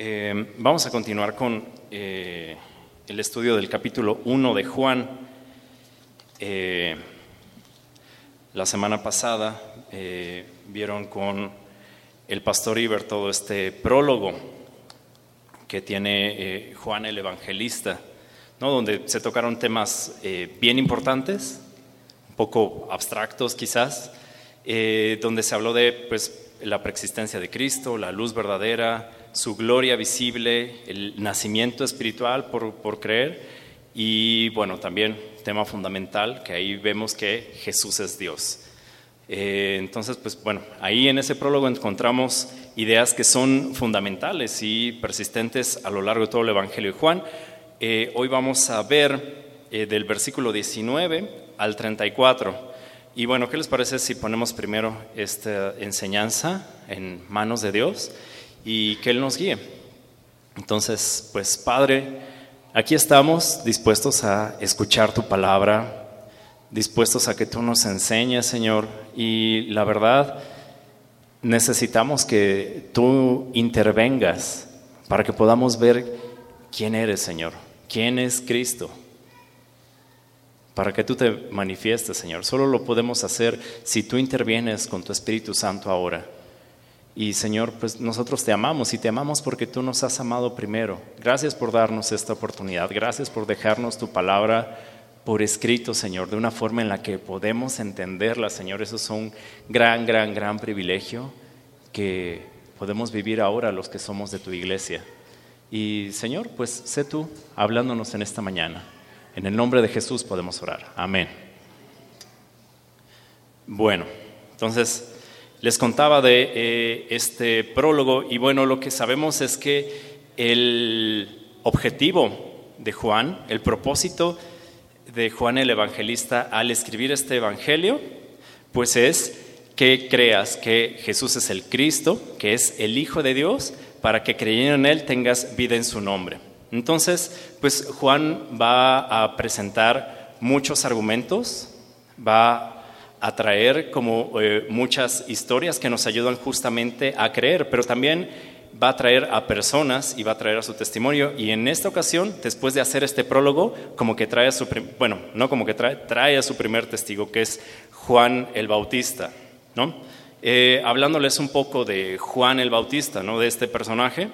Eh, vamos a continuar con eh, el estudio del capítulo 1 de Juan. Eh, la semana pasada vieron con el pastor Iber todo este prólogo que tiene Juan el Evangelista, ¿no? donde se tocaron temas bien importantes, un poco abstractos quizás, donde se habló de pues, la preexistencia de Cristo, la luz verdadera, su gloria visible, el nacimiento espiritual por, creer y bueno, también tema fundamental, que ahí vemos que Jesús es Dios. Eh, entonces, pues bueno, ahí en ese prólogo encontramos ideas que son fundamentales y persistentes a lo largo de todo el Evangelio de Juan. Eh, hoy vamos a ver eh, del versículo 19 al 34. Y bueno, ¿qué les parece si ponemos primero esta enseñanza en manos de Dios? Y que Él nos guíe. Entonces, pues Padre, aquí estamos dispuestos a escuchar tu palabra, dispuestos a que tú nos enseñes, Señor, y la verdad, necesitamos que tú intervengas para que podamos ver quién eres, Señor, quién es Cristo, para que tú te manifiestes, Señor. Solo lo podemos hacer si tú intervienes con tu Espíritu Santo ahora. Y Señor, pues nosotros te amamos y te amamos porque tú nos has amado primero. Gracias por darnos esta oportunidad. Gracias por dejarnos tu palabra por escrito, Señor, de una forma en la que podemos entenderla, Señor. Eso es un gran, gran, gran privilegio que podemos vivir ahora los que somos de tu iglesia. Y Señor, pues sé tú hablándonos en esta mañana. En el nombre de Jesús podemos orar. Amén. Bueno, entonces les contaba de eh, este prólogo y bueno, lo que sabemos es que el objetivo de Juan, el propósito de Juan el Evangelista al escribir este Evangelio, pues es que creas que Jesús es el Cristo, que es el Hijo de Dios, para que creyendo en Él tengas vida en su nombre. Entonces, pues Juan va a presentar muchos argumentos, va a traer como eh, muchas historias que nos ayudan justamente a creer, pero también va a traer a personas y va a traer a su testimonio. Y en esta ocasión, después de hacer este prólogo, como que trae a su, bueno, no como que trae, trae a su primer testigo, que es Juan el Bautista, ¿no? Eh, hablándoles un poco de Juan el Bautista, ¿no? De este personaje,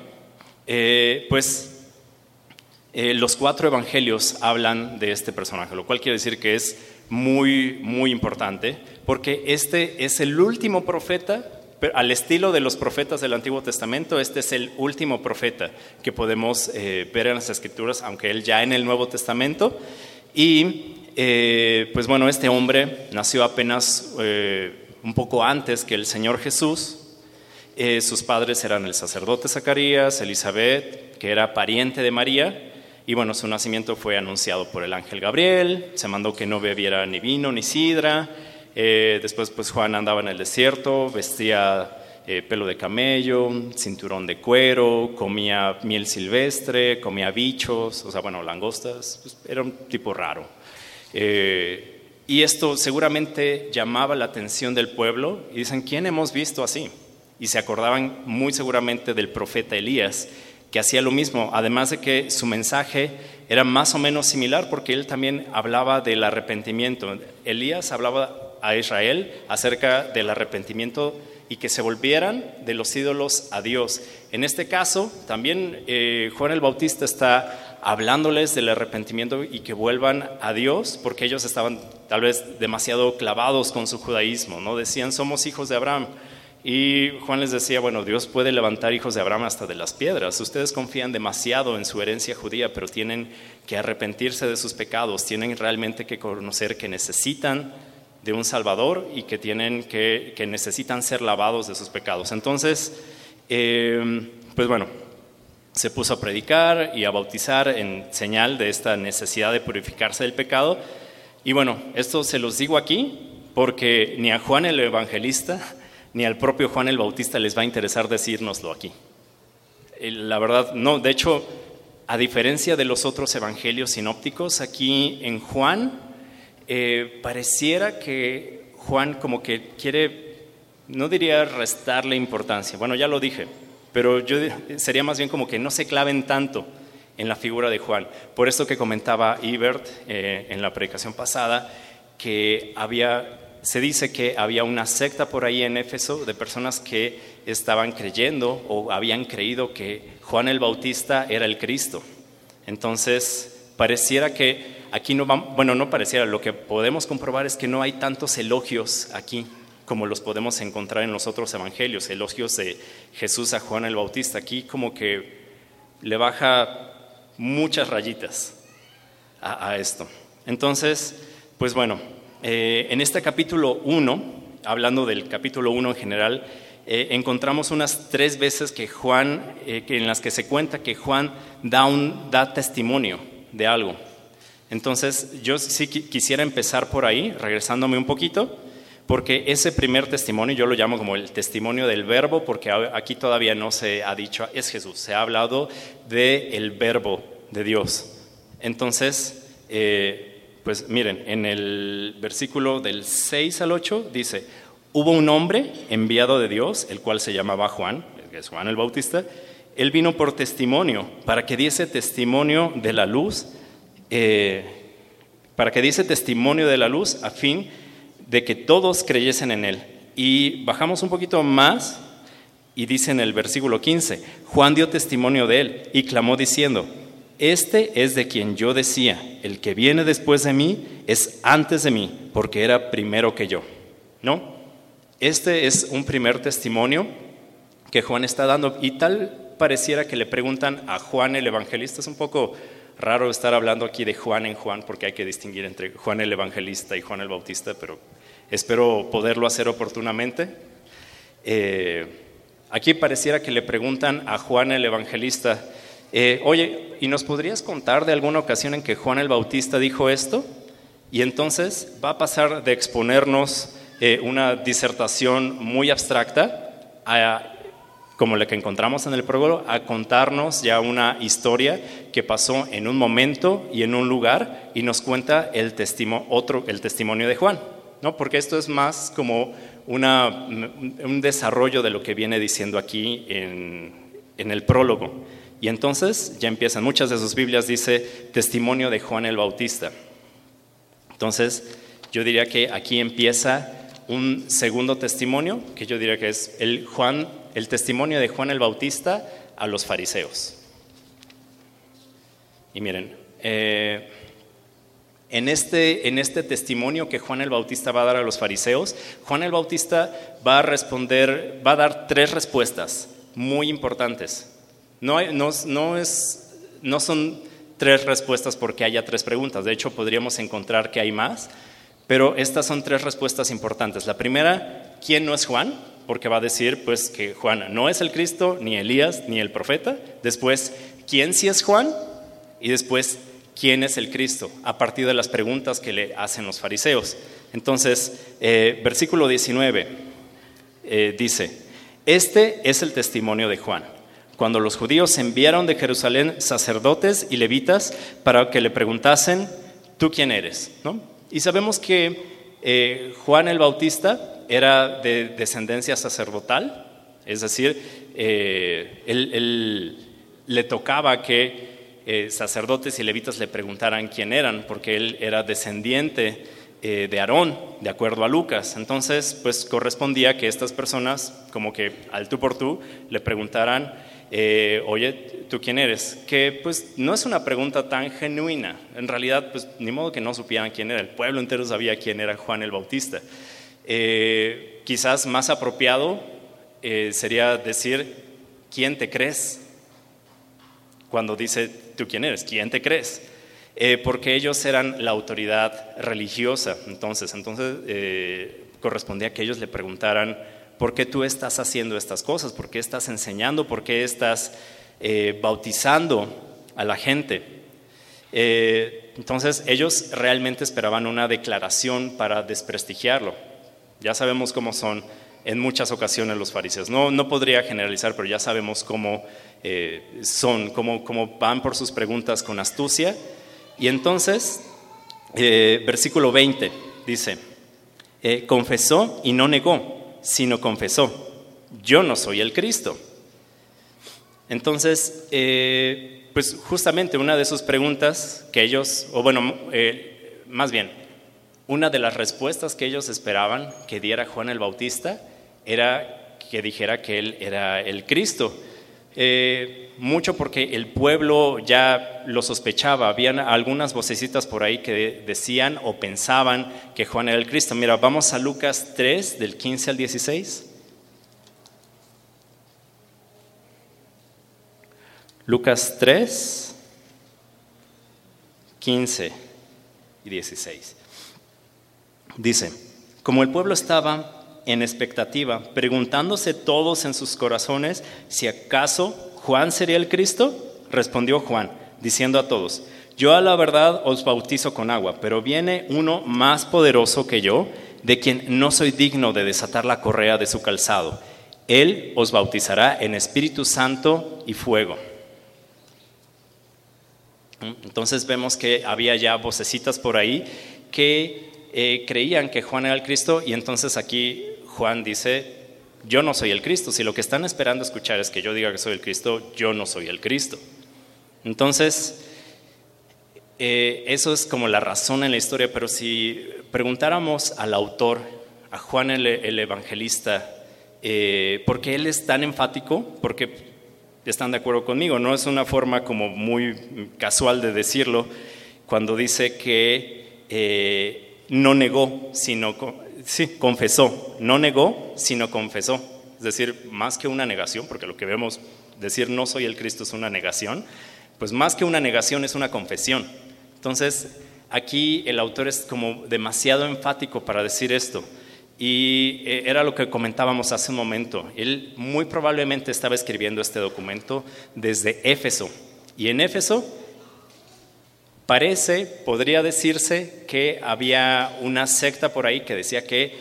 eh, pues los cuatro evangelios hablan de este personaje, lo cual quiere decir que es muy, muy importante, porque este es el último profeta, al estilo de los profetas del Antiguo Testamento, este es el último profeta que podemos eh, ver en las Escrituras, aunque él ya en el Nuevo Testamento. Y eh, pues bueno, este hombre nació apenas eh, un poco antes que el Señor Jesús. sus padres eran el sacerdote Zacarías, Elizabeth, que era pariente de María, y bueno, su nacimiento fue anunciado por el ángel Gabriel, se mandó que no bebiera ni vino ni sidra. Eh, después, pues Juan andaba en el desierto, vestía eh, pelo de camello, cinturón de cuero, comía miel silvestre, comía bichos, o sea, bueno, langostas, pues, era un tipo raro. Eh, y esto seguramente llamaba la atención del pueblo y dicen, ¿quién hemos visto así? Y se acordaban muy seguramente del profeta Elías, que hacía lo mismo, además de que su mensaje era más o menos similar porque él también hablaba del arrepentimiento. Elías hablaba a Israel acerca del arrepentimiento y que se volvieran de los ídolos a Dios. En este caso, también eh, Juan el Bautista está hablándoles del arrepentimiento y que vuelvan a Dios, porque ellos estaban tal vez demasiado clavados con su judaísmo, ¿no? Decían, somos hijos de Abraham. Y Juan les decía, bueno, Dios puede levantar hijos de Abraham hasta de las piedras. Ustedes confían demasiado en su herencia judía, pero tienen que arrepentirse de sus pecados, tienen realmente que conocer que necesitan de un Salvador y que, tienen que, que necesitan ser lavados de sus pecados. Entonces, em, pues bueno, se puso a predicar y a bautizar en señal de esta necesidad de purificarse del pecado. Y bueno, esto se los digo aquí porque ni a Juan el Evangelista, ni al propio Juan el Bautista les va a interesar decírnoslo aquí. La verdad, no, de hecho, a diferencia de los otros evangelios sinópticos, aquí en Juan eh, pareciera que Juan como que quiere, no diría restarle importancia, bueno, ya lo dije, pero yo sería más bien como que no se claven tanto en la figura de Juan. Por esto que comentaba Ibert eh, en la predicación pasada, que había, se dice que había una secta por ahí en Éfeso de personas que estaban creyendo o habían creído que Juan el Bautista era el Cristo. Entonces, pareciera que aquí no vamos, bueno, no pareciera, lo que podemos comprobar es que no hay tantos elogios aquí como los podemos encontrar en los otros evangelios, elogios de Jesús a Juan el Bautista. Aquí como que le baja muchas rayitas a, esto. Entonces, pues bueno, eh, en este capítulo 1, hablando del capítulo 1 en general, eh, encontramos unas tres veces que Juan, eh, en las que se cuenta que Juan da, un, da testimonio de algo. Entonces, yo sí quisiera empezar por ahí, regresándome un poquito, porque ese primer testimonio yo lo llamo como el testimonio del verbo, porque aquí todavía no se ha dicho es Jesús, se ha hablado del el verbo de Dios. Entonces, eh, pues miren, en el versículo del 6 al 8 dice, hubo un hombre enviado de Dios, el cual se llamaba Juan, que es Juan el Bautista, él vino por testimonio, para que diese testimonio de la luz, eh, para que diese testimonio de la luz a fin de que todos creyesen en él. Y bajamos un poquito más y dice en el versículo 15, Juan dio testimonio de él y clamó diciendo, este es de quien yo decía, el que viene después de mí es antes de mí, porque era primero que yo. ¿No? Este es un primer testimonio que Juan está dando y tal pareciera que le preguntan a Juan el evangelista, es un poco raro estar hablando aquí de Juan en Juan porque hay que distinguir entre Juan el Evangelista y Juan el Bautista, pero espero poderlo hacer oportunamente. Eh, aquí pareciera que le preguntan a Juan el Evangelista, eh, oye, ¿y nos podrías contar de alguna ocasión en que Juan el Bautista dijo esto? Y entonces va a pasar de exponernos eh, una disertación muy abstracta a como la que encontramos en el prólogo, a contarnos ya una historia que pasó en un momento y en un lugar y nos cuenta el, otro, el testimonio de Juan, ¿no? porque esto es más como un desarrollo de lo que viene diciendo aquí en el prólogo. Y entonces ya empiezan, muchas de sus Biblias dice testimonio de Juan el Bautista. Entonces yo diría que aquí empieza un segundo testimonio, que yo diría que es el Juan el testimonio de Juan el Bautista a los fariseos. Y miren, eh, en, este, en este testimonio que Juan el Bautista va a dar a los fariseos, Juan el Bautista va a responder, va a dar tres respuestas muy importantes. No, es, no son tres respuestas porque haya tres preguntas, de hecho podríamos encontrar que hay más, pero estas son tres respuestas importantes. La primera, ¿quién no es Juan? porque va a decir pues que Juan no es el Cristo, ni Elías, ni el profeta. Después, ¿quién sí es Juan? Y después, ¿quién es el Cristo? A partir de las preguntas que le hacen los fariseos. Entonces, eh, versículo 19 eh, dice, este es el testimonio de Juan. Cuando los judíos enviaron de Jerusalén sacerdotes y levitas para que le preguntasen, ¿tú quién eres? ¿No? Y sabemos que eh, Juan el Bautista era de descendencia sacerdotal, es decir, eh, él, le tocaba que eh, sacerdotes y levitas le preguntaran quién eran, porque él era descendiente de Aarón, de acuerdo a Lucas. Entonces, pues correspondía que estas personas, como que al tú por tú, le preguntaran, oye, ¿tú quién eres? Que pues no es una pregunta tan genuina. En realidad, pues ni modo que no supieran quién era. El pueblo entero sabía quién era Juan el Bautista. Eh, quizás más apropiado eh, sería decir, ¿quién te crees? Cuando dice, ¿tú quién eres? ¿Quién te crees? Eh, porque ellos eran la autoridad religiosa. Entonces, entonces correspondía que ellos le preguntaran, ¿por qué tú estás haciendo estas cosas? ¿Por qué estás enseñando? ¿Por qué estás bautizando a la gente? entonces, ellos realmente esperaban una declaración para desprestigiarlo. Ya sabemos cómo son en muchas ocasiones los fariseos. No, no podría generalizar, pero ya sabemos cómo eh, son, cómo, cómo, van por sus preguntas con astucia. Y entonces, eh, versículo 20 dice, eh, confesó y no negó, sino confesó, yo no soy el Cristo. Entonces, eh, pues justamente una de sus preguntas que ellos, o bueno, eh, más bien, una de las respuestas que ellos esperaban que diera Juan el Bautista era que dijera que él era el Cristo. Eh, mucho porque el pueblo ya lo sospechaba, habían algunas vocecitas por ahí que decían o pensaban que Juan era el Cristo. Mira, vamos a Lucas 3, del 15 al 16. Lucas 3, 15 y 16. Dice, como el pueblo estaba en expectativa, preguntándose todos en sus corazones si acaso Juan sería el Cristo, respondió Juan, diciendo a todos, yo a la verdad os bautizo con agua, pero viene uno más poderoso que yo, de quien no soy digno de desatar la correa de su calzado. Él os bautizará en Espíritu Santo y fuego. Entonces vemos que había ya vocecitas por ahí que eh, creían que Juan era el Cristo y entonces aquí Juan dice, yo no soy el Cristo. Si lo que están esperando escuchar es que yo diga que soy el Cristo, yo no soy el Cristo. Entonces, eh, eso es como la razón en la historia, pero si preguntáramos al autor, a Juan el, evangelista, eh, ¿por qué él es tan enfático? Porque están de acuerdo conmigo, no es una forma como muy casual de decirlo cuando dice que eh, no negó, sino sí, confesó, no negó, sino confesó. Es decir, más que una negación, porque lo que vemos decir no soy el Cristo es una negación, pues más que una negación es una confesión. Entonces, aquí el autor es como demasiado enfático para decir esto. Y eh, era lo que comentábamos hace un momento. Él muy probablemente estaba escribiendo este documento desde Éfeso. Y en Éfeso parece, podría decirse, que había una secta por ahí que decía que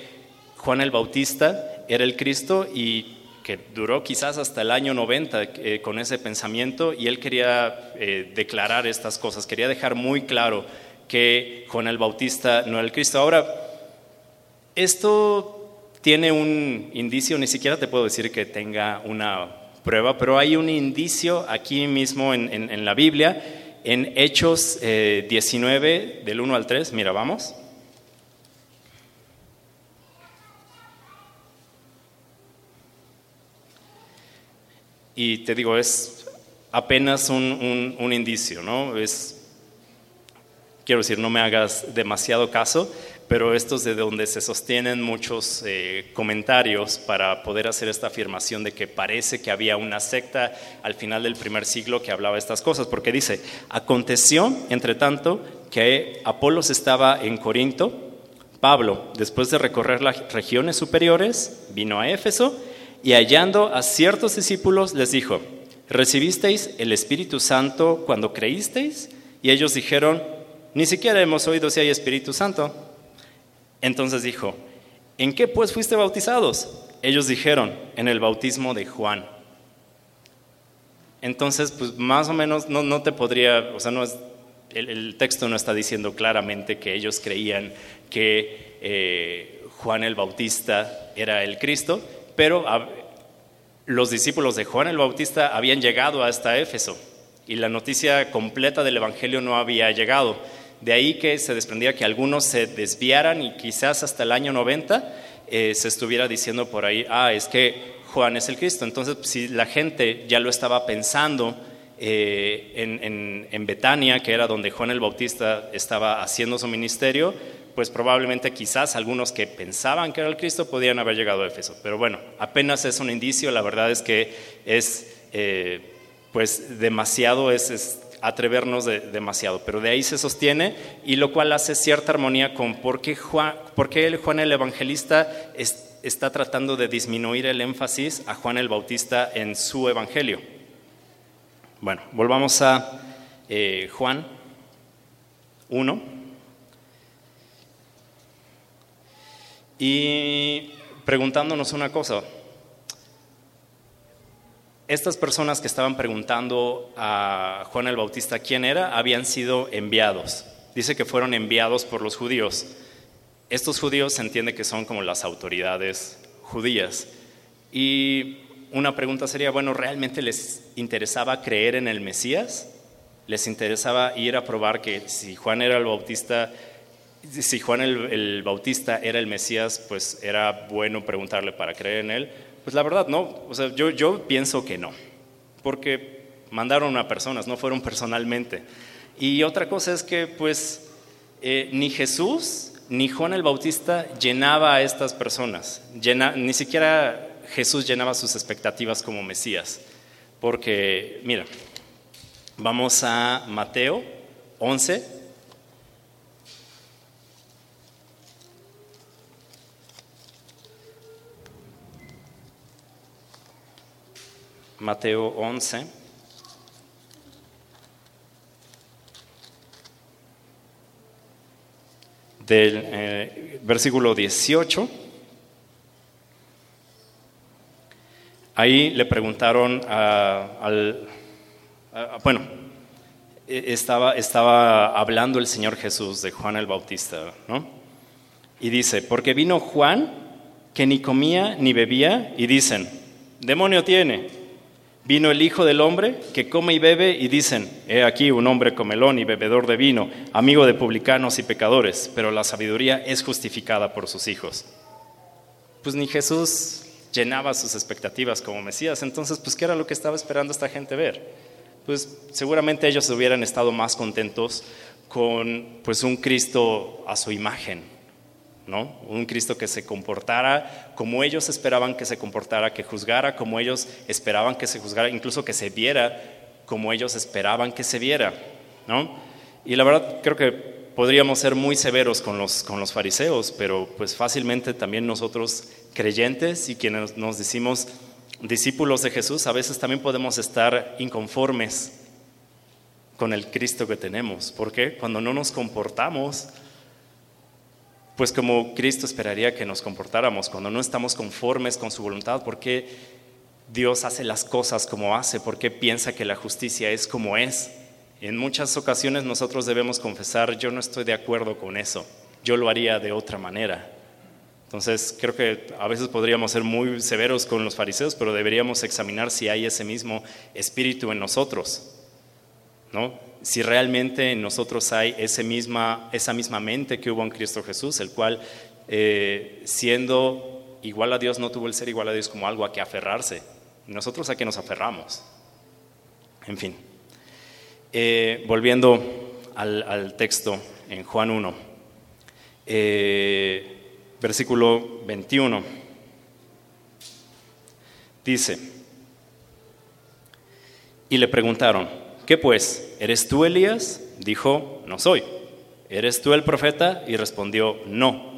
Juan el Bautista era el Cristo y que duró quizás hasta el año 90 eh, con ese pensamiento y él quería eh, declarar estas cosas, quería dejar muy claro que Juan el Bautista no era el Cristo. Ahora, esto tiene un indicio, ni siquiera te puedo decir que tenga una prueba, pero hay un indicio aquí mismo en, la Biblia, en Hechos 19, eh, del 1 al 3. Mira, vamos. Y te digo, es apenas un, un indicio, ¿no? Es, quiero decir, no me hagas demasiado caso, pero esto es de donde se sostienen muchos eh, comentarios para poder hacer esta afirmación de que parece que había una secta al final del primer siglo que hablaba estas cosas, porque dice, aconteció, entre tanto, que Apolos estaba en Corinto, Pablo, después de recorrer las regiones superiores, vino a Éfeso y hallando a ciertos discípulos les dijo, ¿recibisteis el Espíritu Santo cuando creísteis? Y ellos dijeron, ni siquiera hemos oído si hay Espíritu Santo. Entonces dijo, ¿en qué pues fuiste bautizados? Ellos dijeron, en el bautismo de Juan. Entonces, pues más o menos no, te podría, o sea, no el, texto no está diciendo claramente que ellos creían que eh, Juan el Bautista era el Cristo, pero los discípulos de Juan el Bautista habían llegado hasta Éfeso y la noticia completa del Evangelio no había llegado. De ahí que se desprendía que algunos se desviaran y quizás hasta el año 90 eh, se estuviera diciendo por ahí, ah, es que Juan es el Cristo. Entonces, si la gente ya lo estaba pensando eh, en, en, Betania, que era donde Juan el Bautista estaba haciendo su ministerio, pues probablemente quizás algunos que pensaban que era el Cristo podían haber llegado a Éfeso. Pero bueno, apenas es un indicio, la verdad es que es eh, pues demasiado, es atrevernos demasiado, pero de ahí se sostiene y lo cual hace cierta armonía con por qué Juan, Juan el Evangelista está tratando de disminuir el énfasis a Juan el Bautista en su Evangelio. Bueno, volvamos a eh, Juan 1. Y preguntándonos una cosa, estas personas que estaban preguntando a Juan el Bautista quién era, habían sido enviados. Dice que fueron enviados por los judíos. Estos judíos se entiende que son como las autoridades judías. Y una pregunta sería, bueno, ¿realmente les interesaba creer en el Mesías? ¿Les interesaba ir a probar que si Juan era el Bautista, si Juan el, Bautista era el Mesías, pues era bueno preguntarle para creer en él? Pues la verdad, no. O sea, yo, pienso que no, porque mandaron a personas, no fueron personalmente. Y otra cosa es que, pues, eh, ni Jesús ni Juan el Bautista llenaba a estas personas, ni siquiera Jesús llenaba sus expectativas como Mesías. Porque, mira, vamos a Mateo 11. Mateo 11. Del eh, versículo 18 Ahí le preguntaron al, bueno, e, estaba, estaba hablando el Señor Jesús de Juan el Bautista, ¿no? Y dice, porque vino Juan que ni comía ni bebía y dicen, demonio tiene. Vino el Hijo del Hombre que come y bebe y dicen, he aquí un hombre comelón y bebedor de vino, amigo de publicanos y pecadores, pero la sabiduría es justificada por sus hijos. Pues ni Jesús llenaba sus expectativas como Mesías. Entonces, pues, ¿qué era lo que estaba esperando esta gente ver? Pues seguramente ellos hubieran estado más contentos con pues un Cristo a su imagen, ¿no? Un Cristo que se comportara como ellos esperaban que se comportara, que juzgara como ellos esperaban que se juzgara, incluso que se viera como ellos esperaban que se viera, ¿no? Y la verdad creo que podríamos ser muy severos con los, con los fariseos, pero pues fácilmente también nosotros creyentes y quienes nos decimos discípulos de Jesús, a veces también podemos estar inconformes con el Cristo que tenemos. porque Cuando no nos comportamos, pues como Cristo esperaría que nos comportáramos, cuando no estamos conformes con su voluntad, ¿por qué Dios hace las cosas como hace? ¿Por qué piensa que la justicia es como es? En muchas ocasiones nosotros debemos confesar, yo no estoy de acuerdo con eso, yo lo haría de otra manera. Entonces, creo que a veces podríamos ser muy severos con los fariseos, pero deberíamos examinar si hay ese mismo espíritu en nosotros, ¿no? Si realmente en nosotros hay ese misma, esa misma mente que hubo en Cristo Jesús, el cual, eh, siendo igual a Dios, no tuvo el ser igual a Dios como algo a que aferrarse. Nosotros a que nos aferramos. En fin. Eh, volviendo al, texto en Juan 1. Eh, versículo 21. Dice, y le preguntaron, ¿qué pues? ¿Eres tú Elías? Dijo, no soy. ¿Eres tú el profeta? Y respondió, no.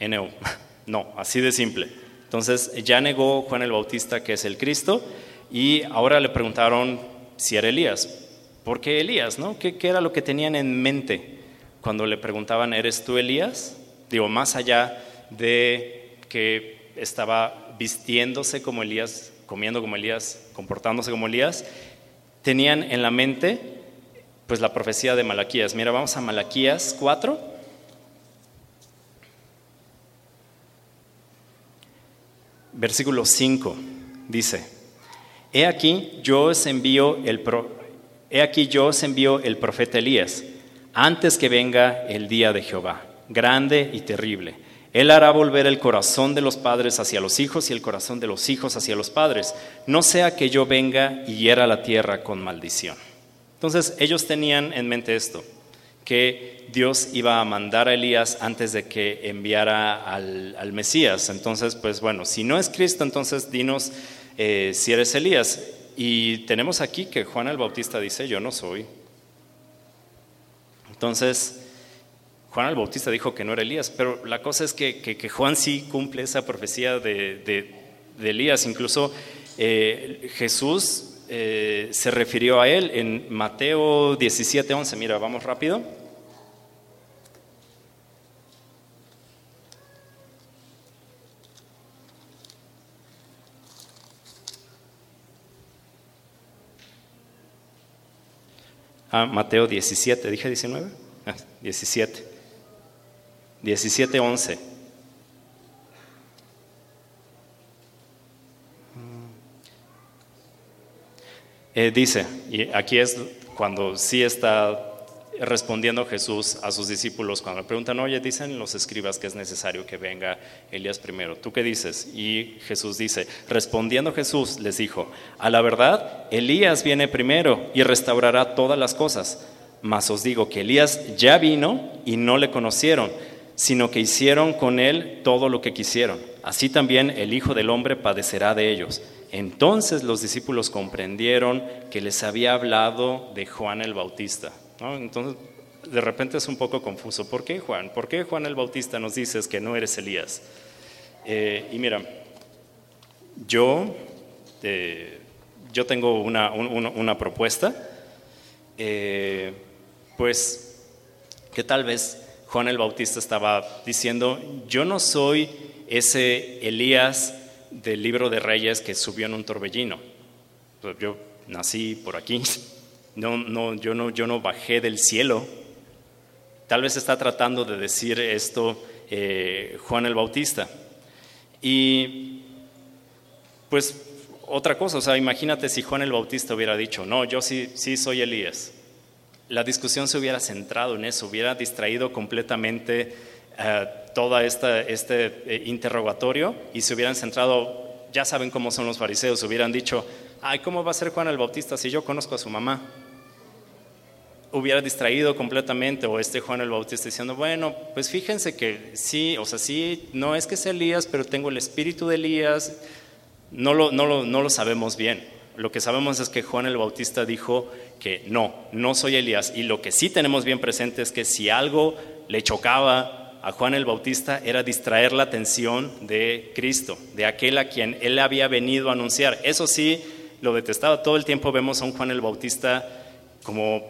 No, no, así de simple. Entonces ya negó Juan el Bautista que es el Cristo y ahora le preguntaron si era Elías. ¿Por qué Elías? No? ¿Qué, ¿Qué, era lo que tenían en mente cuando le preguntaban, ¿eres tú Elías? Digo, más allá de que estaba vistiéndose como Elías, comiendo como Elías, comportándose como Elías, tenían en la mente pues la profecía de Malaquías. Mira, vamos a Malaquías 4. Versículo 5 dice: He aquí yo os envío el he aquí yo os envío el profeta Elías antes que venga el día de Jehová grande y terrible. Él hará volver el corazón de los padres hacia los hijos y el corazón de los hijos hacia los padres, no sea que yo venga y hiera la tierra con maldición. Entonces ellos tenían en mente esto, que Dios iba a mandar a Elías antes de que enviara al, Mesías. Entonces, pues bueno, si no es Cristo, entonces dinos eh, si eres Elías. Y tenemos aquí que Juan el Bautista dice, yo no soy. Entonces, Juan el Bautista dijo que no era Elías, pero la cosa es que, Juan sí cumple esa profecía de, Elías. Incluso eh, Jesús eh, se refirió a él en Mateo 17, 11. Mira, vamos rápido. Ah, Mateo 17, dije 19, 17. 17:11. Eh, dice, y aquí es cuando sí está respondiendo Jesús a sus discípulos cuando le preguntan, oye, dicen los escribas que es necesario que venga Elías primero. ¿Tú qué dices? Y Jesús dice, respondiendo Jesús les dijo, a la verdad, Elías viene primero y restaurará todas las cosas. Mas os digo que Elías ya vino y no le conocieron, sino que hicieron con él todo lo que quisieron. Así también el Hijo del Hombre padecerá de ellos. Entonces los discípulos comprendieron que les había hablado de Juan el Bautista. Entonces, de repente es un poco confuso. ¿Por qué Juan? ¿Por qué Juan el Bautista nos dices que no eres Elías? Eh, y mira, yo, eh, yo tengo una, una, propuesta, eh, pues que tal vez Juan el Bautista estaba diciendo, yo no soy ese Elías del libro de Reyes que subió en un torbellino. Pues yo nací por aquí, no, no, yo, no, yo no bajé del cielo. Tal vez está tratando de decir esto eh, Juan el Bautista. Y pues otra cosa, o sea, imagínate si Juan el Bautista hubiera dicho, no, yo sí, sí soy Elías. La discusión se hubiera centrado en eso, hubiera distraído completamente eh, todo este eh, interrogatorio y se hubieran centrado, ya saben cómo son los fariseos, hubieran dicho, ay, ¿cómo va a ser Juan el Bautista si yo conozco a su mamá? Hubiera distraído completamente, o este Juan el Bautista diciendo, bueno, pues fíjense que sí, o sea, sí, no es que sea Elías, pero tengo el espíritu de Elías, no lo, no lo, no lo sabemos bien. Lo que sabemos es que Juan el Bautista dijo que no, no soy Elías. Y lo que sí tenemos bien presente es que si algo le chocaba a Juan el Bautista era distraer la atención de Cristo, de aquel a quien él había venido a anunciar. Eso sí, lo detestaba. Todo el tiempo vemos a un Juan el Bautista como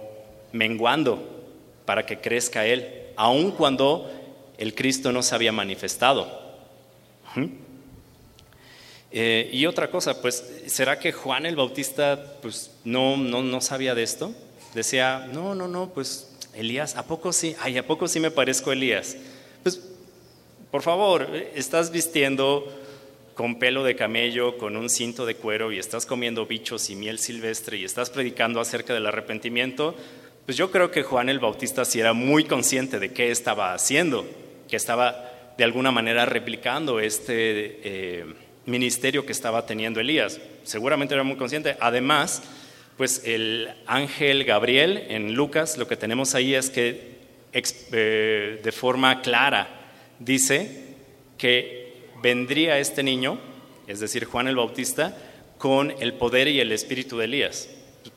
menguando para que crezca él, aun cuando el Cristo no se había manifestado. Eh, y otra cosa, pues, ¿será que Juan el Bautista pues, no, no, no sabía de esto? Decía, no, no, no, pues Elías, ¿a poco sí? Ay, ¿a poco sí me parezco a Elías? Pues, por favor, estás vistiendo con pelo de camello, con un cinto de cuero y estás comiendo bichos y miel silvestre y estás predicando acerca del arrepentimiento, pues yo creo que Juan el Bautista sí era muy consciente de qué estaba haciendo, que estaba de alguna manera replicando este eh, ministerio que estaba teniendo Elías. Seguramente era muy consciente. Además, pues el ángel Gabriel en Lucas, lo que tenemos ahí es que eh, de forma clara dice que vendría este niño, es decir, Juan el Bautista, con el poder y el espíritu de Elías.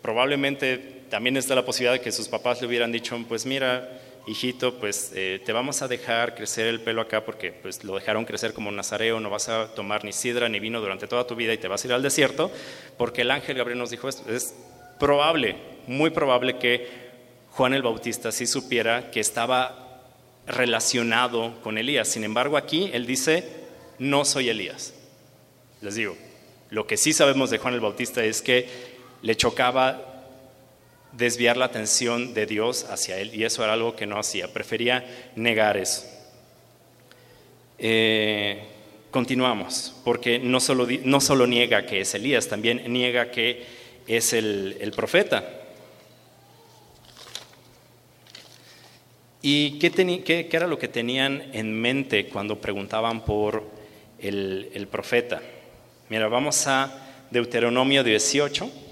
Probablemente también está la posibilidad de que sus papás le hubieran dicho, pues mira, hijito, pues eh, te vamos a dejar crecer el pelo acá porque pues lo dejaron crecer como nazareo, no vas a tomar ni sidra ni vino durante toda tu vida y te vas a ir al desierto, porque el ángel Gabriel nos dijo esto. Es probable, muy probable que Juan el Bautista sí supiera que estaba relacionado con Elías. Sin embargo, aquí él dice, no soy Elías. Les digo, lo que sí sabemos de Juan el Bautista es que le chocaba desviar la atención de Dios hacia él y eso era algo que no hacía, prefería negar eso. Eh, continuamos, porque no solo, no solo, niega que es Elías, también niega que es el, profeta. ¿Y qué, qué, era lo que tenían en mente cuando preguntaban por el, profeta. Mira, vamos a Deuteronomio 18.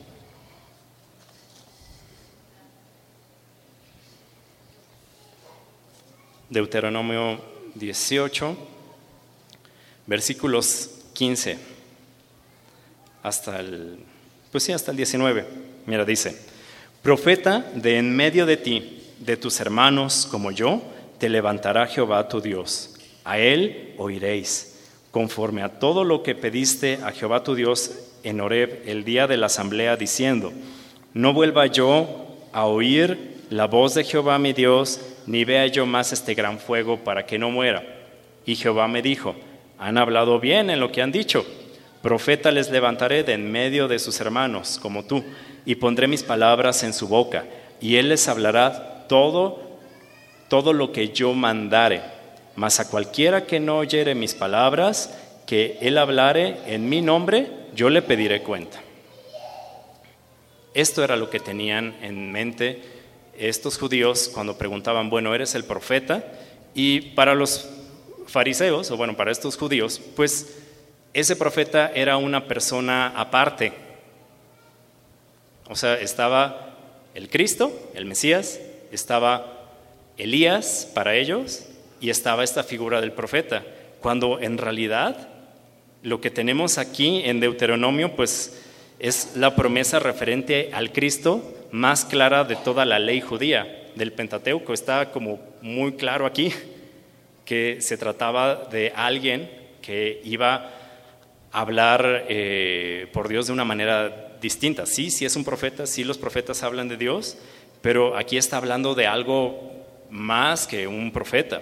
Deuteronomio 18, versículos 15 hasta el, pues sí, hasta el 19. Mira, dice, profeta de en medio de ti, de tus hermanos como yo, te levantará Jehová tu Dios. A él oiréis conforme a todo lo que pediste a Jehová tu Dios en Horeb el día de la asamblea, diciendo, no vuelva yo a oír la voz de Jehová mi Dios, ni vea yo más este gran fuego para que no muera. Y Jehová me dijo, han hablado bien en lo que han dicho. Profeta les levantaré de en medio de sus hermanos, como tú, y pondré mis palabras en su boca, y él les hablará todo, todo lo que yo mandare mas a cualquiera que no oyere mis palabras, que él hablare en mi nombre, yo le pediré cuenta. Esto era lo que tenían en mente estos judíos cuando preguntaban, bueno, ¿eres el profeta? Y para los fariseos, o bueno, para estos judíos, pues ese profeta era una persona aparte. O sea, estaba el Cristo, el Mesías, estaba Elías para ellos y estaba esta figura del profeta, cuando en realidad lo que tenemos aquí en Deuteronomio, pues es la promesa referente al Cristo más clara de toda la ley judía, del Pentateuco. Está como muy claro aquí que se trataba de alguien que iba a hablar eh, por Dios de una manera distinta. Sí, sí es un profeta, sí los profetas hablan de Dios, pero aquí está hablando de algo más que un profeta.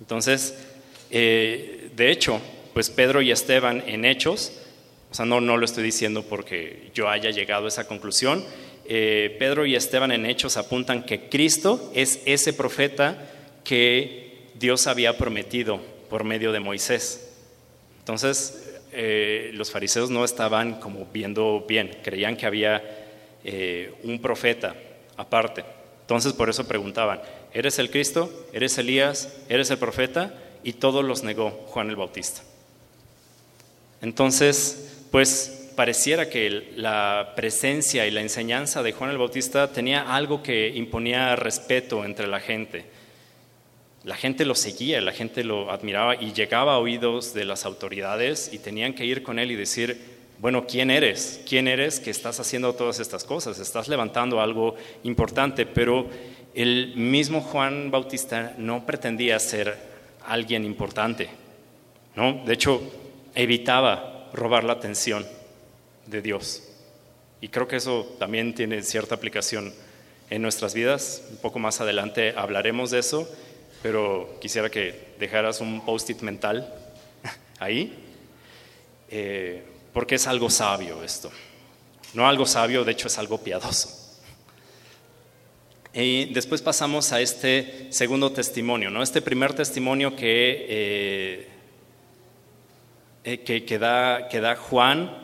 Entonces, eh, de hecho, pues Pedro y Esteban en Hechos, o sea, no, no lo estoy diciendo porque yo haya llegado a esa conclusión, eh, Pedro y Esteban en Hechos apuntan que Cristo es ese profeta que Dios había prometido por medio de Moisés. Entonces, eh, los fariseos no estaban como viendo bien, creían que había un profeta aparte. Entonces, por eso preguntaban, ¿eres el Cristo? ¿Eres Elías? ¿Eres el profeta? y todos los negó Juan el Bautista. Entonces, pues pareciera que la presencia y la enseñanza de Juan el Bautista tenía algo que imponía respeto entre la gente. La gente lo seguía, la gente lo admiraba y llegaba a oídos de las autoridades y tenían que ir con él y decir, bueno, ¿quién eres? ¿Quién eres que estás haciendo todas estas cosas? Estás levantando algo importante, pero el mismo Juan Bautista no pretendía ser alguien importante. ¿no? De hecho, evitaba robar la atención de Dios. Y creo que eso también tiene cierta aplicación en nuestras vidas. Un poco más adelante hablaremos de eso, pero quisiera que dejaras un post-it mental ahí, eh, porque es algo sabio esto. No algo sabio, de hecho es algo piadoso. Y después pasamos a este segundo testimonio, ¿no? Este primer testimonio que, eh, eh, que, da, Juan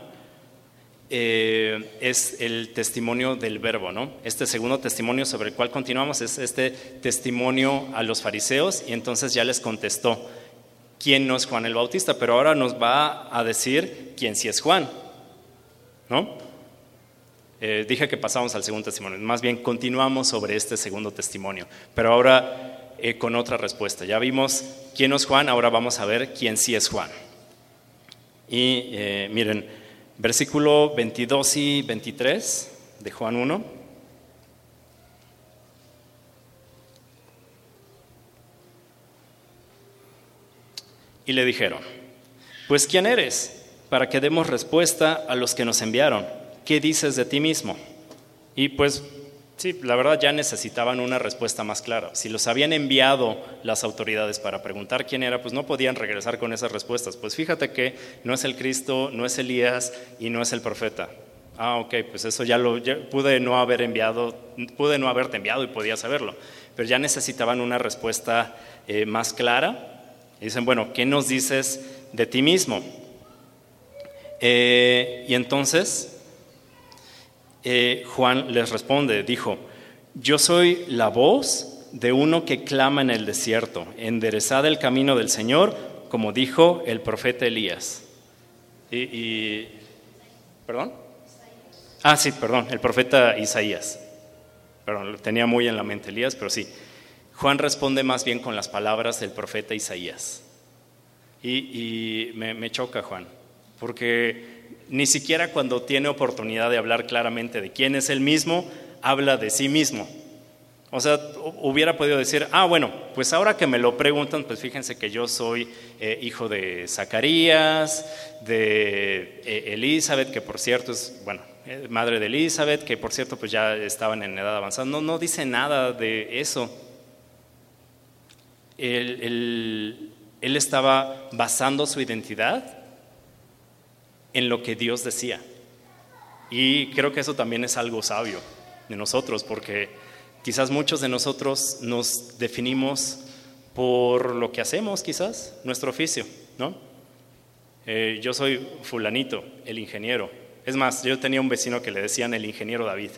eh, es el testimonio del verbo, ¿no? Este segundo testimonio sobre el cual continuamos es este testimonio a los fariseos y entonces ya les contestó quién no es Juan el Bautista, pero ahora nos va a decir quién sí es Juan, ¿no? Eh, dije que pasamos al segundo testimonio, más bien continuamos sobre este segundo testimonio, pero ahora con otra respuesta. Ya vimos quién es Juan, ahora vamos a ver quién sí es Juan. Y eh, miren, versículo 22 y 23 de Juan 1. Y le dijeron, pues ¿quién eres? Para que demos respuesta a los que nos enviaron. ¿qué dices de ti mismo? Y pues sí, la verdad ya necesitaban una respuesta más clara. Si los habían enviado las autoridades para preguntar quién era, pues no podían regresar con esas respuestas. Pues fíjate que no es el Cristo, no es Elías y no es el profeta. Ah, ok, pues eso ya lo pude no haber enviado, pude no haberte enviado y podía saberlo. Pero ya necesitaban una respuesta eh, más clara. Y dicen, bueno, ¿qué nos dices de ti mismo? Eh, y entonces eh, Juan les responde, dijo, yo soy la voz de uno que clama en el desierto, enderezad el camino del Señor, como dijo el profeta Elías. Y, ¿Perdón? Ah, sí, perdón, el profeta Isaías. Perdón, lo tenía muy en la mente Elías, pero sí. Juan responde más bien con las palabras del profeta Isaías. Y, me choca, Juan, porque ni siquiera cuando tiene oportunidad de hablar claramente de quién es el mismo, habla de sí mismo. O sea, hubiera podido decir, ah, bueno, pues ahora que me lo preguntan, pues fíjense que yo soy eh, hijo de Zacarías, de eh, Elizabeth, que por cierto es, bueno, eh, madre de Elizabeth, que por cierto pues ya estaban en edad avanzada. No, no dice nada de eso. él estaba basando su identidad en lo que Dios decía. Y creo que eso también es algo sabio de nosotros, porque quizás muchos de nosotros nos definimos por lo que hacemos, quizás, nuestro oficio, ¿no? Eh, yo soy fulanito, el ingeniero, Es más, yo tenía un vecino que le decían el ingeniero David.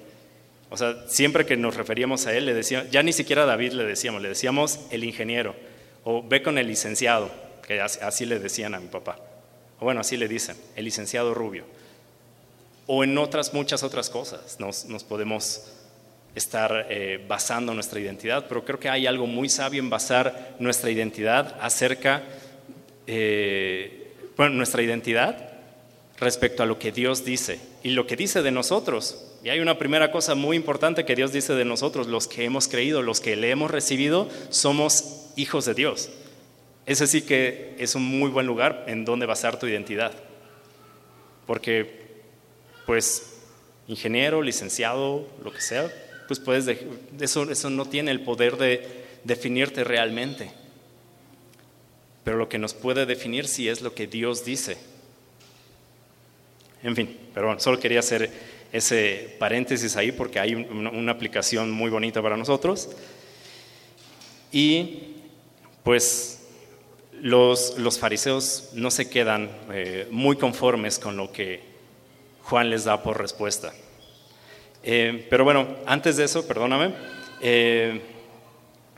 O sea, siempre que nos referíamos a él, le decíamos, ya ni siquiera David le decíamos, le decíamos el ingeniero. O ve con el licenciado, que así le decían a mi papá. O bueno, así le dicen, el licenciado Rubio. O en otras, muchas otras cosas nos, podemos estar eh, basando nuestra identidad, pero creo que hay algo muy sabio en basar nuestra identidad acerca, eh, bueno, nuestra identidad respecto a lo que Dios dice y lo que dice de nosotros. Y hay una primera cosa muy importante que Dios dice de nosotros, los que hemos creído, los que le hemos recibido, somos hijos de Dios. Ese sí que es un muy buen lugar en donde basar tu identidad. Porque, pues, ingeniero, licenciado, lo que sea, pues puedes, eso, eso no tiene el poder de definirte realmente. Pero lo que nos puede definir sí es lo que Dios dice. En fin, pero solo quería hacer ese paréntesis ahí porque hay una, aplicación muy bonita para nosotros. Y pues los, los fariseos no se quedan eh, muy conformes con lo que Juan les da por respuesta. Eh, pero bueno, antes de eso, perdóname, eh,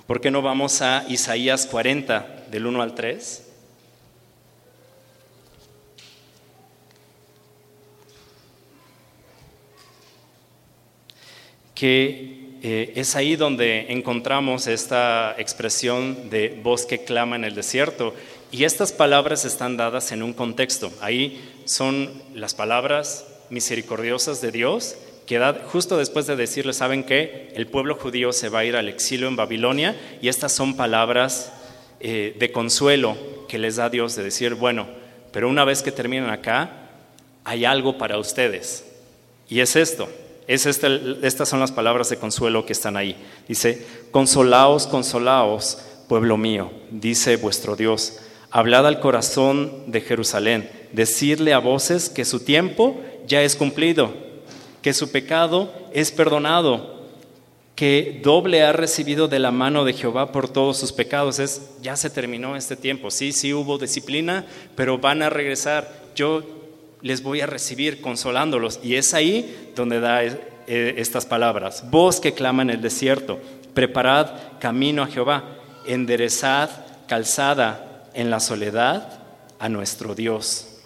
¿por qué no vamos a Isaías 40, del 1 al 3? que eh, es ahí donde encontramos esta expresión de voz que clama en el desierto. Y estas palabras están dadas en un contexto. Ahí son las palabras misericordiosas de Dios, que da, justo después de decirle, ¿saben qué? El pueblo judío se va a ir al exilio en Babilonia y estas son palabras eh, de consuelo que les da Dios de decir, bueno, pero una vez que terminan acá, hay algo para ustedes. Y es esto, este, estas son las palabras de consuelo que están ahí. Dice, consolaos, consolaos, pueblo mío, dice vuestro Dios. Hablad al corazón de Jerusalén, decirle a voces que su tiempo ya es cumplido, que su pecado es perdonado, que doble ha recibido de la mano de Jehová por todos sus pecados. Es, ya se terminó este tiempo. Sí, sí hubo disciplina, pero van a regresar. Yo les voy a recibir consolándolos. Y es ahí donde da eh, estas palabras. Voz que clama en el desierto, preparad camino a Jehová, enderezad calzada en la soledad a nuestro Dios.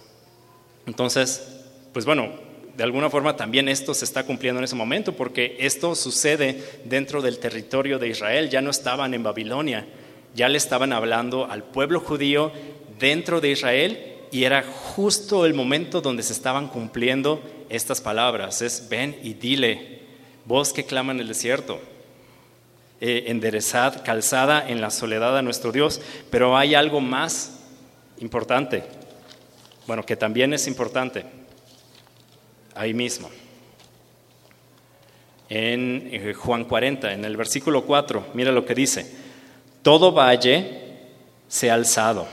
Entonces, pues bueno, de alguna forma también esto se está cumpliendo en ese momento, porque esto sucede dentro del territorio de Israel, ya no estaban en Babilonia, ya le estaban hablando al pueblo judío dentro de Israel y era justo el momento donde se estaban cumpliendo estas palabras. Es, ven y dile, voz que clama en el desierto, eh, enderezad calzada en la soledad a nuestro Dios. Pero hay algo más importante, bueno, que también es importante, ahí mismo. En eh, Juan 40, en el versículo 4, mira lo que dice, todo valle se ha alzado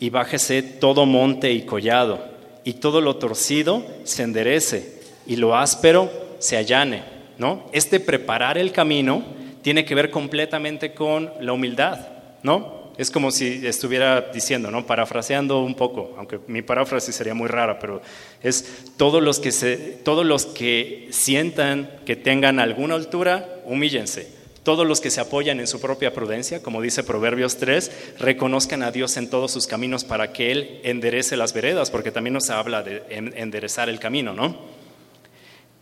y bájese todo monte y collado, y todo lo torcido se enderece, y lo áspero se allane. ¿no? Este preparar el camino tiene que ver completamente con la humildad, ¿no? Es como si estuviera diciendo, ¿no? Parafraseando un poco, aunque mi paráfrasis sería muy rara, pero es todos los que, se, todos los que sientan que tengan alguna altura, humíllense todos los que se apoyan en su propia prudencia, como dice Proverbios 3, reconozcan a Dios en todos sus caminos para que Él enderece las veredas, porque también nos habla de enderezar el camino, ¿no?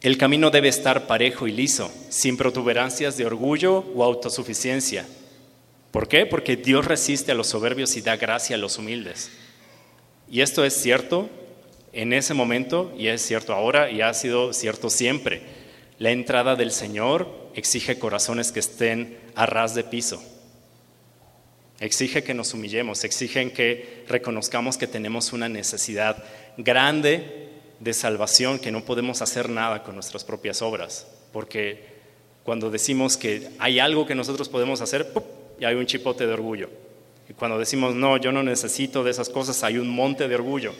El camino debe estar parejo y liso, sin protuberancias de orgullo o autosuficiencia. ¿Por qué? Porque Dios resiste a los soberbios y da gracia a los humildes. Y esto es cierto en ese momento y es cierto ahora y ha sido cierto siempre. La entrada del Señor exige corazones que estén a ras de piso. Exige que nos humillemos, exige que reconozcamos que tenemos una necesidad grande de salvación, que no podemos hacer nada con nuestras propias obras, porque cuando decimos que hay algo que nosotros podemos hacer, y hay un chipote de orgullo. Y cuando decimos, no, yo no necesito de esas cosas, hay un monte de orgullo.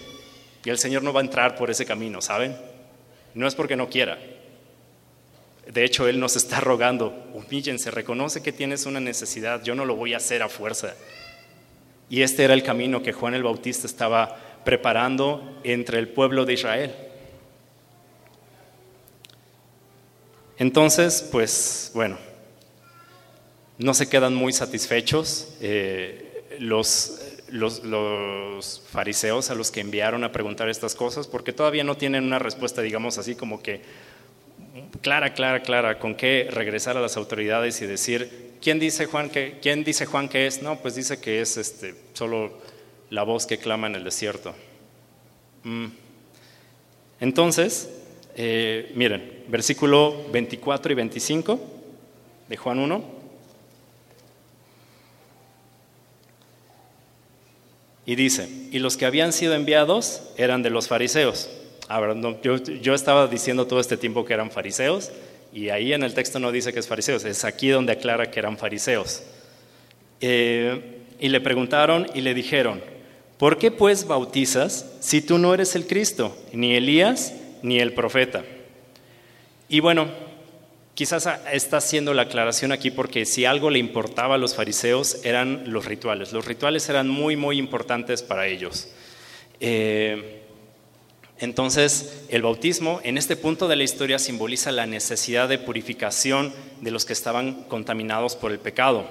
Y el Señor no va a entrar por ese camino, ¿saben? No es porque no quiera, de hecho, Él nos está rogando, humíllense, reconoce que tienes una necesidad, yo no lo voy a hacer a fuerza. Y este era el camino que Juan el Bautista estaba preparando entre el pueblo de Israel. Entonces, pues bueno, no se quedan muy satisfechos eh, los, los, los, fariseos a los que enviaron a preguntar estas cosas, porque todavía no tienen una respuesta, digamos así, como que clara, clara, clara, con qué regresar a las autoridades y decir, ¿quién dice Juan que, quién dice Juan que es? No, pues dice que es este, solo la voz que clama en el desierto. Mm. Entonces, eh, miren, versículo 24 y 25 de Juan 1. Y dice, y los que habían sido enviados eran de los fariseos. Ahora, yo, estaba diciendo todo este tiempo que eran fariseos, y ahí en el texto no dice que es fariseos, es aquí donde aclara que eran fariseos. Eh, y le preguntaron y le dijeron, ¿por qué pues bautizas si tú no eres el Cristo, ni Elías, ni el profeta. Y bueno, quizás está haciendo la aclaración aquí porque si algo le importaba a los fariseos eran los rituales. Los rituales eran muy, muy importantes para ellos. Eh, entonces, el bautismo en este punto de la historia simboliza la necesidad de purificación de los que estaban contaminados por el pecado.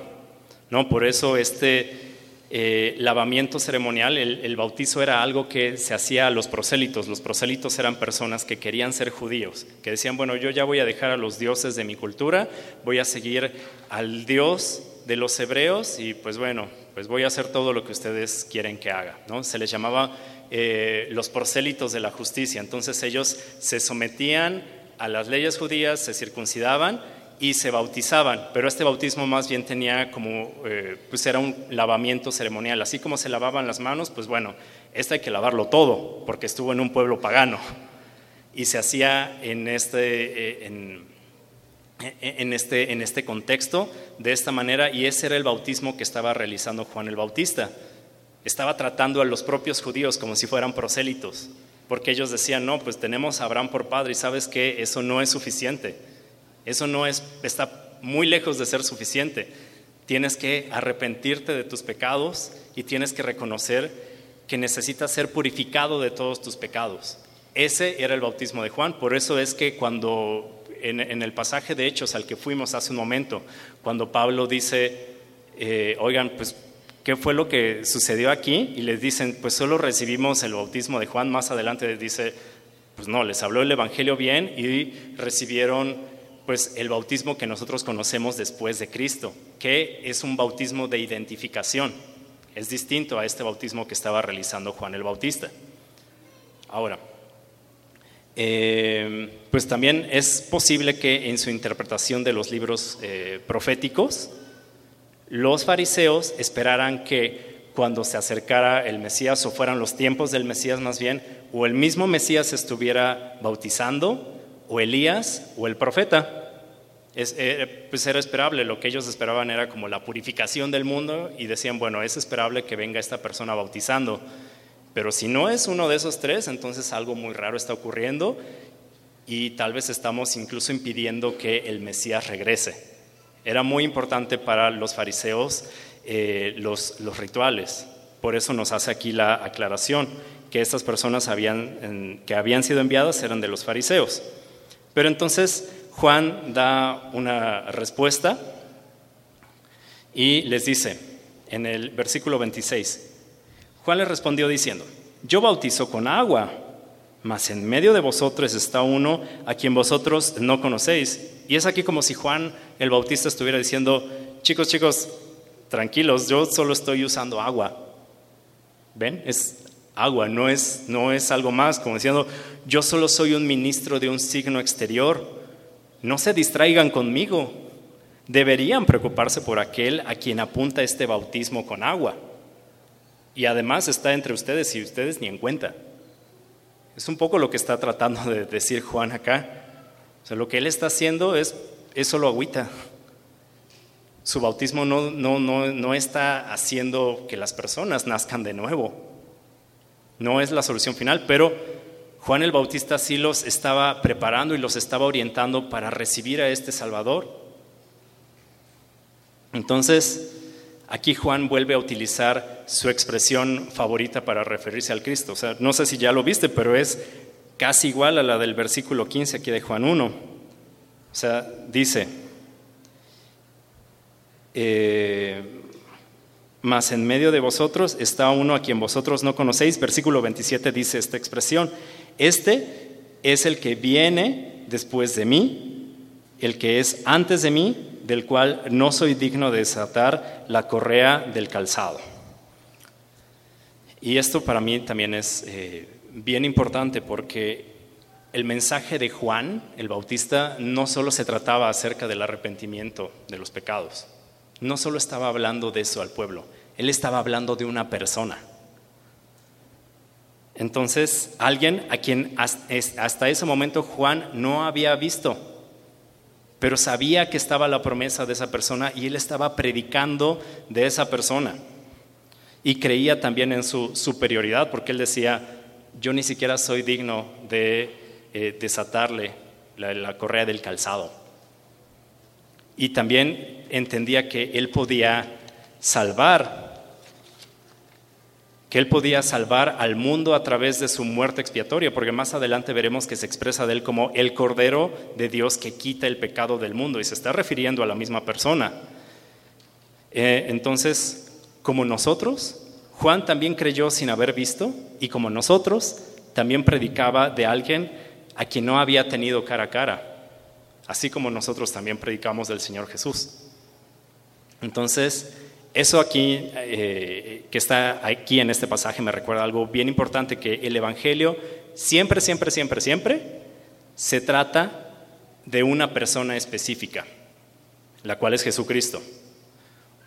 ¿no? Por eso este eh, lavamiento ceremonial, el, bautizo era algo que se hacía a los prosélitos. Los prosélitos eran personas que querían ser judíos, que decían, bueno, yo ya voy a dejar a los dioses de mi cultura, voy a seguir al Dios de los hebreos y pues bueno, pues voy a hacer todo lo que ustedes quieren que haga. ¿no? Se les llamaba eh, los prosélitos de la justicia. Entonces ellos se sometían a las leyes judías, se circuncidaban y se bautizaban, pero este bautismo más bien tenía como, eh, pues era un lavamiento ceremonial, así como se lavaban las manos, pues bueno, este hay que lavarlo todo, porque estuvo en un pueblo pagano, y se hacía en este, eh, en, en, este, en este contexto, de esta manera, y ese era el bautismo que estaba realizando Juan el Bautista. Estaba tratando a los propios judíos como si fueran prosélitos, porque ellos decían, no, pues tenemos a Abraham por padre, y sabes que eso no es suficiente eso no es, está muy lejos de ser suficiente. Tienes que arrepentirte de tus pecados y tienes que reconocer que necesitas ser purificado de todos tus pecados. Ese era el bautismo de Juan. Por eso es que cuando en, el pasaje de Hechos al que fuimos hace un momento, cuando Pablo dice, eh, oigan, pues, ¿qué fue lo que sucedió aquí? Y les dicen, pues solo recibimos el bautismo de Juan. Más adelante dice, pues no, les habló el Evangelio bien y recibieron pues el bautismo que nosotros conocemos después de Cristo, que es un bautismo de identificación. Es distinto a este bautismo que estaba realizando Juan el Bautista. Ahora, eh, pues también es posible que en su interpretación de los libros eh, proféticos, los fariseos esperaran que cuando se acercara el Mesías o fueran los tiempos del Mesías más bien, o el mismo Mesías estuviera bautizando o Elías o el profeta. Es, eh, pues era esperable, lo que ellos esperaban era como la purificación del mundo y decían, bueno, es esperable que venga esta persona bautizando, pero si no es uno de esos tres, entonces algo muy raro está ocurriendo y tal vez estamos incluso impidiendo que el Mesías regrese. Era muy importante para los fariseos eh, los, rituales, por eso nos hace aquí la aclaración que estas personas habían, que habían sido enviadas eran de los fariseos. Pero entonces Juan da una respuesta y les dice en el versículo 26, Juan les respondió diciendo, yo bautizo con agua, mas en medio de vosotros está uno a quien vosotros no conocéis. Y es aquí como si Juan el Bautista estuviera diciendo, chicos, chicos, tranquilos, yo solo estoy usando agua. ¿Ven? Es agua, no es, no es algo más, como diciendo, yo solo soy un ministro de un signo exterior, no se distraigan conmigo, deberían preocuparse por aquel a quien apunta este bautismo con agua. Y además está entre ustedes y ustedes ni en cuenta. Es un poco lo que está tratando de decir Juan acá. O sea, lo que él está haciendo es, es solo agüita. Su bautismo no, no, no, no está haciendo que las personas nazcan de nuevo. No es la solución final, pero Juan el Bautista sí los estaba preparando y los estaba orientando para recibir a este Salvador. Entonces, aquí Juan vuelve a utilizar su expresión favorita para referirse al Cristo. O sea, no sé si ya lo viste, pero es casi igual a la del versículo 15 aquí de Juan 1. O sea, dice, eh, mas en medio de vosotros está uno a quien vosotros no conocéis. Versículo 27 dice esta expresión. Este es el que viene después de mí, el que es antes de mí, del cual no soy digno de desatar la correa del calzado. Y esto para mí también es eh, bien importante porque el mensaje de Juan, el Bautista, no solo se trataba acerca del arrepentimiento de los pecados, no solo estaba hablando de eso al pueblo, él estaba hablando de una persona. Entonces, alguien a quien hasta ese momento Juan no había visto, pero sabía que estaba la promesa de esa persona y él estaba predicando de esa persona. Y creía también en su superioridad, porque él decía, yo ni siquiera soy digno de eh, desatarle la correa del calzado. Y también entendía que él podía salvar que Él podía salvar al mundo a través de su muerte expiatoria, porque más adelante veremos que se expresa de Él como el Cordero de Dios que quita el pecado del mundo, y se está refiriendo a la misma persona. Eh, entonces, como nosotros, Juan también creyó sin haber visto, y como nosotros, también predicaba de alguien a quien no había tenido cara a cara, así como nosotros también predicamos del Señor Jesús. Entonces, eso aquí, eh, que está aquí en este pasaje, me recuerda algo bien importante, que el Evangelio siempre, siempre, siempre, siempre se trata de una persona específica, la cual es Jesucristo.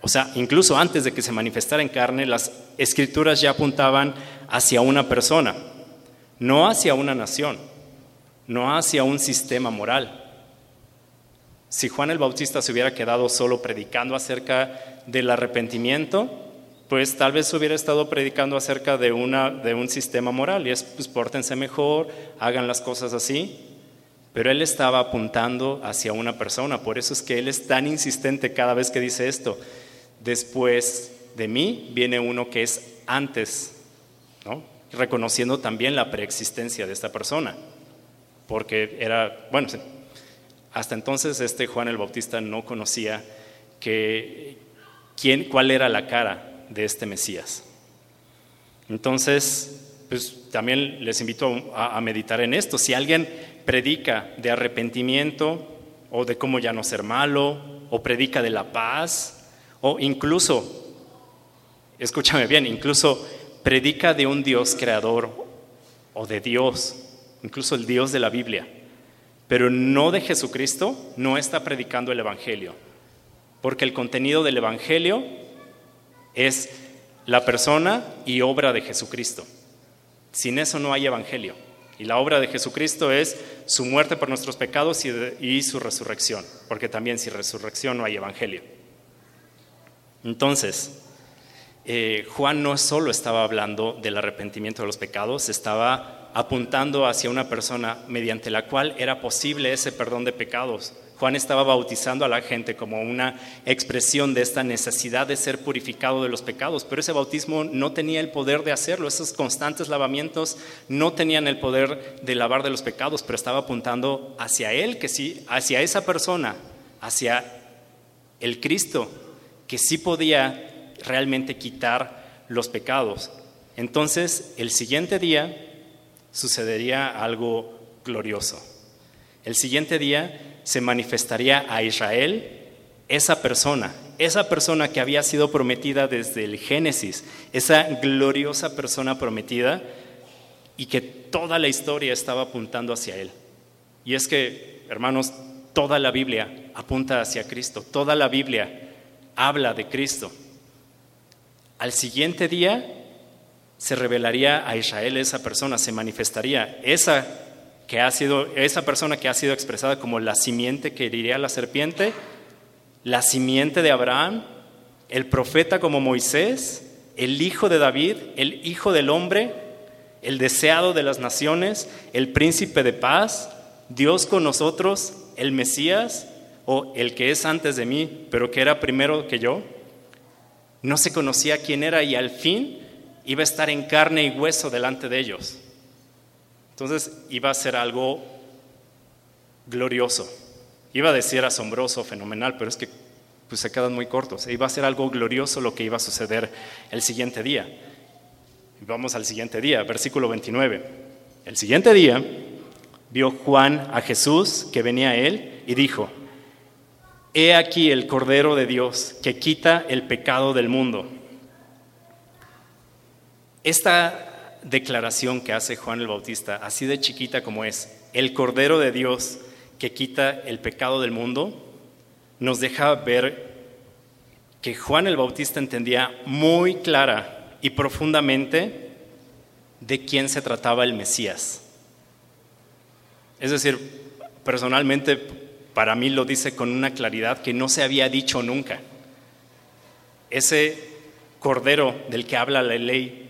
O sea, incluso antes de que se manifestara en carne, las escrituras ya apuntaban hacia una persona, no hacia una nación, no hacia un sistema moral. Si Juan el Bautista se hubiera quedado solo predicando acerca del arrepentimiento, pues tal vez hubiera estado predicando acerca de, una, de un sistema moral y es, pues pórtense mejor, hagan las cosas así. Pero él estaba apuntando hacia una persona, por eso es que él es tan insistente cada vez que dice esto. Después de mí viene uno que es antes, ¿no? reconociendo también la preexistencia de esta persona, porque era, bueno, hasta entonces este Juan el Bautista no conocía quién, cuál era la cara de este Mesías. Entonces, pues también les invito a meditar en esto. Si alguien predica de arrepentimiento o de cómo ya no ser malo, o predica de la paz, o incluso, escúchame bien, incluso predica de un Dios creador o de Dios, incluso el Dios de la Biblia pero no de Jesucristo, no está predicando el Evangelio. Porque el contenido del Evangelio es la persona y obra de Jesucristo. Sin eso no hay Evangelio. Y la obra de Jesucristo es su muerte por nuestros pecados y, su resurrección. Porque también sin resurrección no hay Evangelio. Entonces, eh, Juan no solo estaba hablando del arrepentimiento de los pecados, estaba apuntando hacia una persona mediante la cual era posible ese perdón de pecados. Juan estaba bautizando a la gente como una expresión de esta necesidad de ser purificado de los pecados, pero ese bautismo no tenía el poder de hacerlo, esos constantes lavamientos no tenían el poder de lavar de los pecados, pero estaba apuntando hacia él, que sí, hacia esa persona, hacia el Cristo, que sí podía realmente quitar los pecados. Entonces, el siguiente día, sucedería algo glorioso. El siguiente día se manifestaría a Israel esa persona, esa persona que había sido prometida desde el Génesis, esa gloriosa persona prometida y que toda la historia estaba apuntando hacia él. Y es que, hermanos, toda la Biblia apunta hacia Cristo, toda la Biblia habla de Cristo. Al siguiente día se revelaría a Israel esa persona, se manifestaría esa que ha sido esa persona que ha sido expresada como la simiente que heriría a la serpiente, la simiente de Abraham, el profeta como Moisés, el hijo de David, el hijo del hombre, el deseado de las naciones, el príncipe de paz, Dios con nosotros, el Mesías o el que es antes de mí, pero que era primero que yo. No se conocía quién era y al fin iba a estar en carne y hueso delante de ellos. Entonces iba a ser algo glorioso. Iba a decir asombroso, fenomenal, pero es que pues, se quedan muy cortos. Iba a ser algo glorioso lo que iba a suceder el siguiente día. Vamos al siguiente día, versículo 29. El siguiente día vio Juan a Jesús que venía a él y dijo, He aquí el Cordero de Dios que quita el pecado del mundo. Esta declaración que hace Juan el Bautista, así de chiquita como es, el Cordero de Dios que quita el pecado del mundo, nos deja ver que Juan el Bautista entendía muy clara y profundamente de quién se trataba el Mesías. Es decir, personalmente para mí lo dice con una claridad que no se había dicho nunca. Ese cordero del que habla la ley,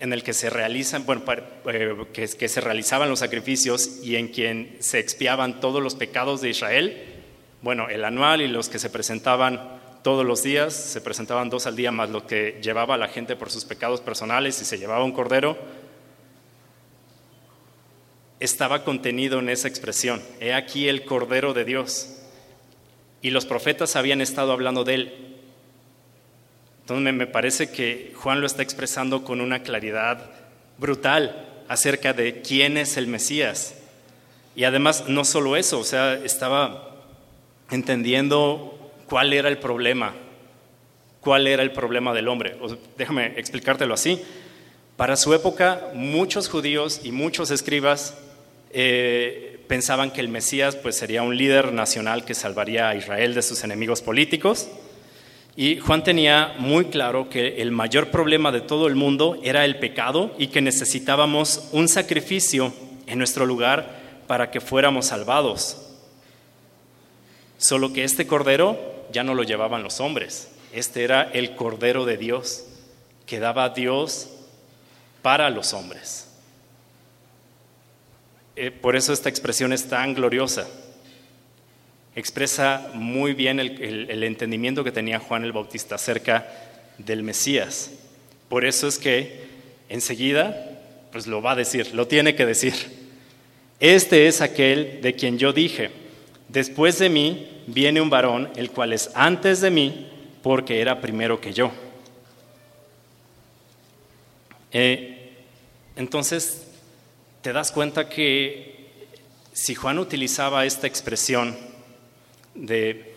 en el que se realizan, eh, realizaban los sacrificios y en quien se expiaban todos los pecados de Israel, bueno, el anual y los que se presentaban todos los días, se presentaban dos al día más lo que llevaba la gente por sus pecados personales y se llevaba un cordero, estaba contenido en esa expresión. He aquí el Cordero de Dios. Y los profetas habían estado hablando de él. Entonces me parece que Juan lo está expresando con una claridad brutal acerca de quién es el Mesías. Y además no solo eso, o sea, estaba entendiendo cuál era el problema, cuál era el problema del hombre. déjame explicártelo así. Para su época, muchos judíos y muchos escribas eh, pensaban que el Mesías pues, sería un líder nacional que salvaría a Israel de sus enemigos políticos. Y Juan tenía muy claro que el mayor problema de todo el mundo era el pecado y que necesitábamos un sacrificio en nuestro lugar para que fuéramos salvados. Solo que este cordero ya no lo llevaban los hombres. Este era el cordero de Dios que daba Dios para los hombres. Eh, por eso esta expresión es tan gloriosa. Expresa muy bien el, entendimiento que tenía Juan el Bautista acerca del Mesías. Por eso es que enseguida, pues lo va a decir, lo tiene que decir. Este es aquel de quien yo dije, después de mí viene un varón, el cual es antes de mí, porque era primero que yo. Eh, entonces, te das cuenta que si Juan utilizaba esta expresión de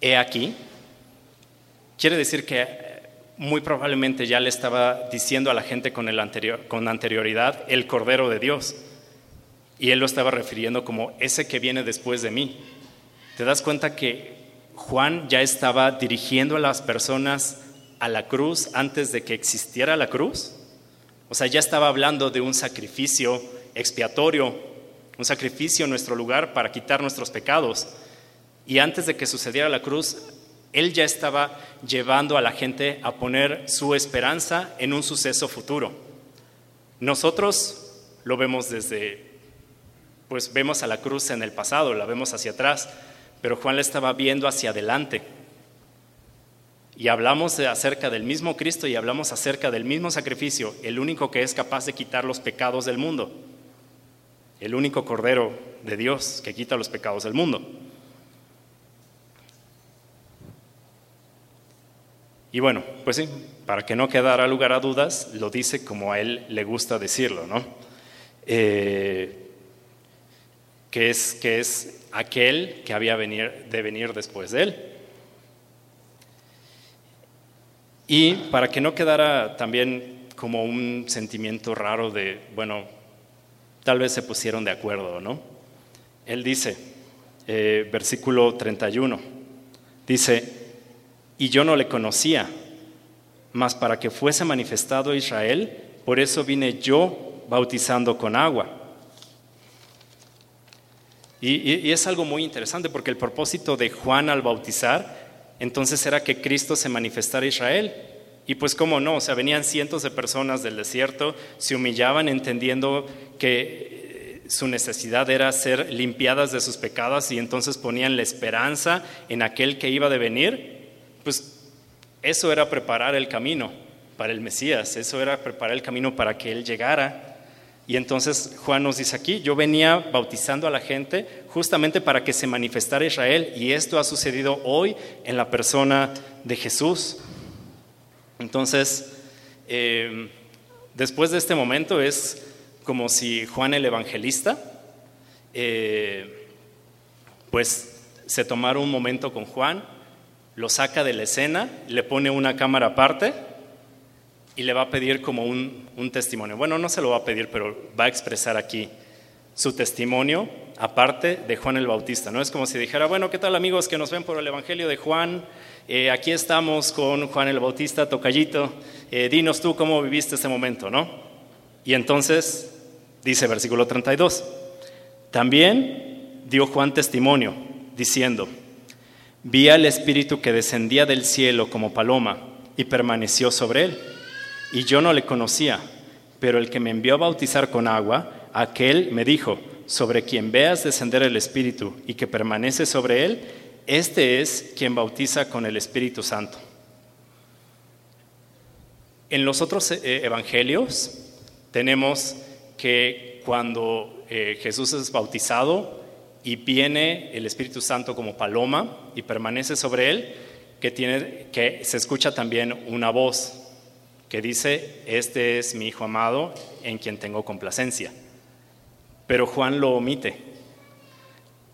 he aquí, quiere decir que muy probablemente ya le estaba diciendo a la gente con, el anterior, con anterioridad el Cordero de Dios. Y él lo estaba refiriendo como ese que viene después de mí. ¿Te das cuenta que Juan ya estaba dirigiendo a las personas a la cruz antes de que existiera la cruz? O sea, ya estaba hablando de un sacrificio expiatorio, un sacrificio en nuestro lugar para quitar nuestros pecados. Y antes de que sucediera la cruz, Él ya estaba llevando a la gente a poner su esperanza en un suceso futuro. Nosotros lo vemos desde, pues vemos a la cruz en el pasado, la vemos hacia atrás, pero Juan la estaba viendo hacia adelante y hablamos acerca del mismo Cristo y hablamos acerca del mismo sacrificio, el único que es capaz de quitar los pecados del mundo, el único Cordero de Dios que quita los pecados del mundo. Y bueno, pues sí, para que no quedara lugar a dudas, lo dice como a él le gusta decirlo, ¿no? Eh, que, es, que es aquel que había venir, de venir después de él. Y para que no quedara también como un sentimiento raro de, bueno, tal vez se pusieron de acuerdo, ¿no? Él dice, eh, versículo 31, dice, y yo no le conocía, mas para que fuese manifestado Israel, por eso vine yo bautizando con agua. y, es algo muy interesante porque el propósito de Juan al bautizar entonces era que Cristo se manifestara a Israel. Y pues cómo no, o sea, venían cientos de personas del desierto, se humillaban entendiendo que eh, su necesidad era ser limpiadas de sus pecados y entonces ponían la esperanza en aquel que iba a venir. Pues eso era preparar el camino para el Mesías, eso era preparar el camino para que Él llegara Y entonces Juan nos dice aquí, yo venía bautizando a la gente justamente para que se manifestara Israel y esto ha sucedido hoy en la persona de Jesús. Entonces, eh, después de este momento es como si Juan el Evangelista, eh, pues se tomara un momento con Juan, lo saca de la escena, le pone una cámara aparte y le va a pedir como un, testimonio. Bueno, no se lo va a pedir, pero va a expresar aquí su testimonio aparte de Juan el Bautista. No es como si dijera, bueno, ¿qué tal amigos que nos ven por el Evangelio de Juan? Eh, aquí estamos con Juan el Bautista, tocallito, eh, dinos tú cómo viviste ese momento, ¿no? Y entonces dice versículo 32, también dio Juan testimonio, diciendo, vi al Espíritu que descendía del cielo como paloma y permaneció sobre él y yo no le conocía, pero el que me envió a bautizar con agua, aquel me dijo, sobre quien veas descender el Espíritu y que permanece sobre él, este es quien bautiza con el Espíritu Santo. En los otros eh, evangelios tenemos que cuando eh, Jesús es bautizado y viene el Espíritu Santo como paloma y permanece sobre él, que, tiene, que se escucha también una voz que dice, este es mi Hijo amado en quien tengo complacencia. Pero Juan lo omite,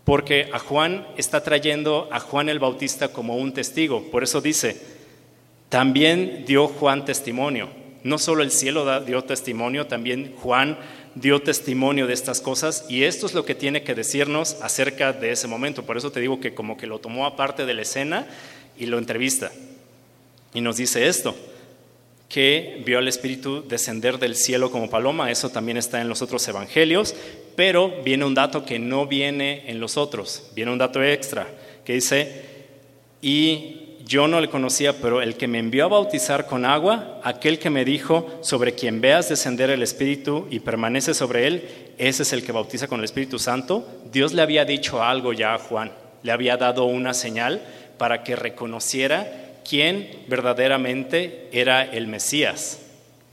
porque a Juan está trayendo a Juan el Bautista como un testigo. Por eso dice, también dio Juan testimonio. No solo el cielo dio testimonio, también Juan dio testimonio de estas cosas y esto es lo que tiene que decirnos acerca de ese momento. Por eso te digo que como que lo tomó aparte de la escena y lo entrevista. Y nos dice esto que vio al Espíritu descender del cielo como paloma, eso también está en los otros evangelios, pero viene un dato que no viene en los otros, viene un dato extra, que dice, y yo no le conocía, pero el que me envió a bautizar con agua, aquel que me dijo, sobre quien veas descender el Espíritu y permanece sobre él, ese es el que bautiza con el Espíritu Santo, Dios le había dicho algo ya a Juan, le había dado una señal para que reconociera quién verdaderamente era el Mesías,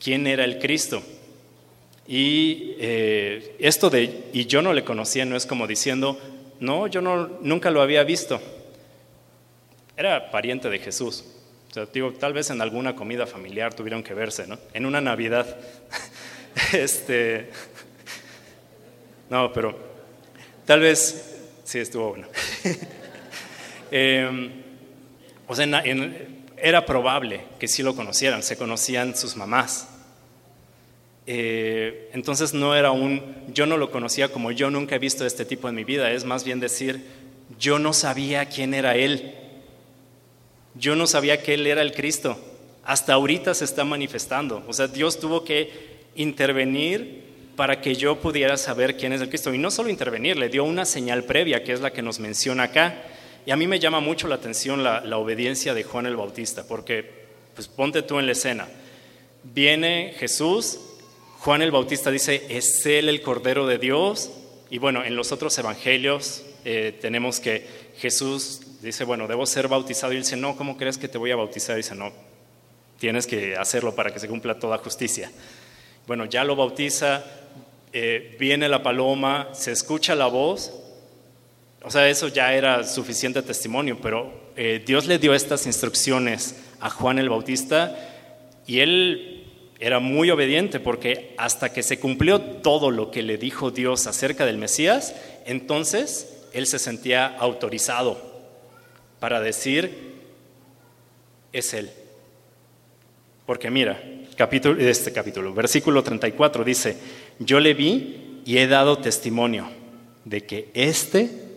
quién era el Cristo. Y eh, esto de, y yo no le conocía, no es como diciendo, no, yo no, nunca lo había visto. Era pariente de Jesús. O sea, digo, tal vez en alguna comida familiar tuvieron que verse, ¿no? En una Navidad. este, no, pero tal vez, sí, estuvo bueno. eh, o sea, era probable que sí lo conocieran, se conocían sus mamás. Eh, entonces no era un, yo no lo conocía como yo nunca he visto este tipo en mi vida, es más bien decir, yo no sabía quién era Él, yo no sabía que Él era el Cristo, hasta ahorita se está manifestando, o sea, Dios tuvo que intervenir para que yo pudiera saber quién es el Cristo, y no solo intervenir, le dio una señal previa, que es la que nos menciona acá, y a mí me llama mucho la atención la, obediencia de Juan el Bautista, porque, pues ponte tú en la escena. Viene Jesús, Juan el Bautista dice, es Él el Cordero de Dios. Y bueno, en los otros evangelios eh, tenemos que Jesús dice, bueno, debo ser bautizado. Y él dice, no, ¿cómo crees que te voy a bautizar? Y dice, no, tienes que hacerlo para que se cumpla toda justicia. Bueno, ya lo bautiza, eh, viene la paloma, se escucha la voz o sea, eso ya era suficiente testimonio, pero eh, Dios le dio estas instrucciones a Juan el Bautista y él era muy obediente porque hasta que se cumplió todo lo que le dijo Dios acerca del Mesías, entonces él se sentía autorizado para decir, es él. Porque mira, capítulo, este capítulo, versículo 34 dice, yo le vi y he dado testimonio de que este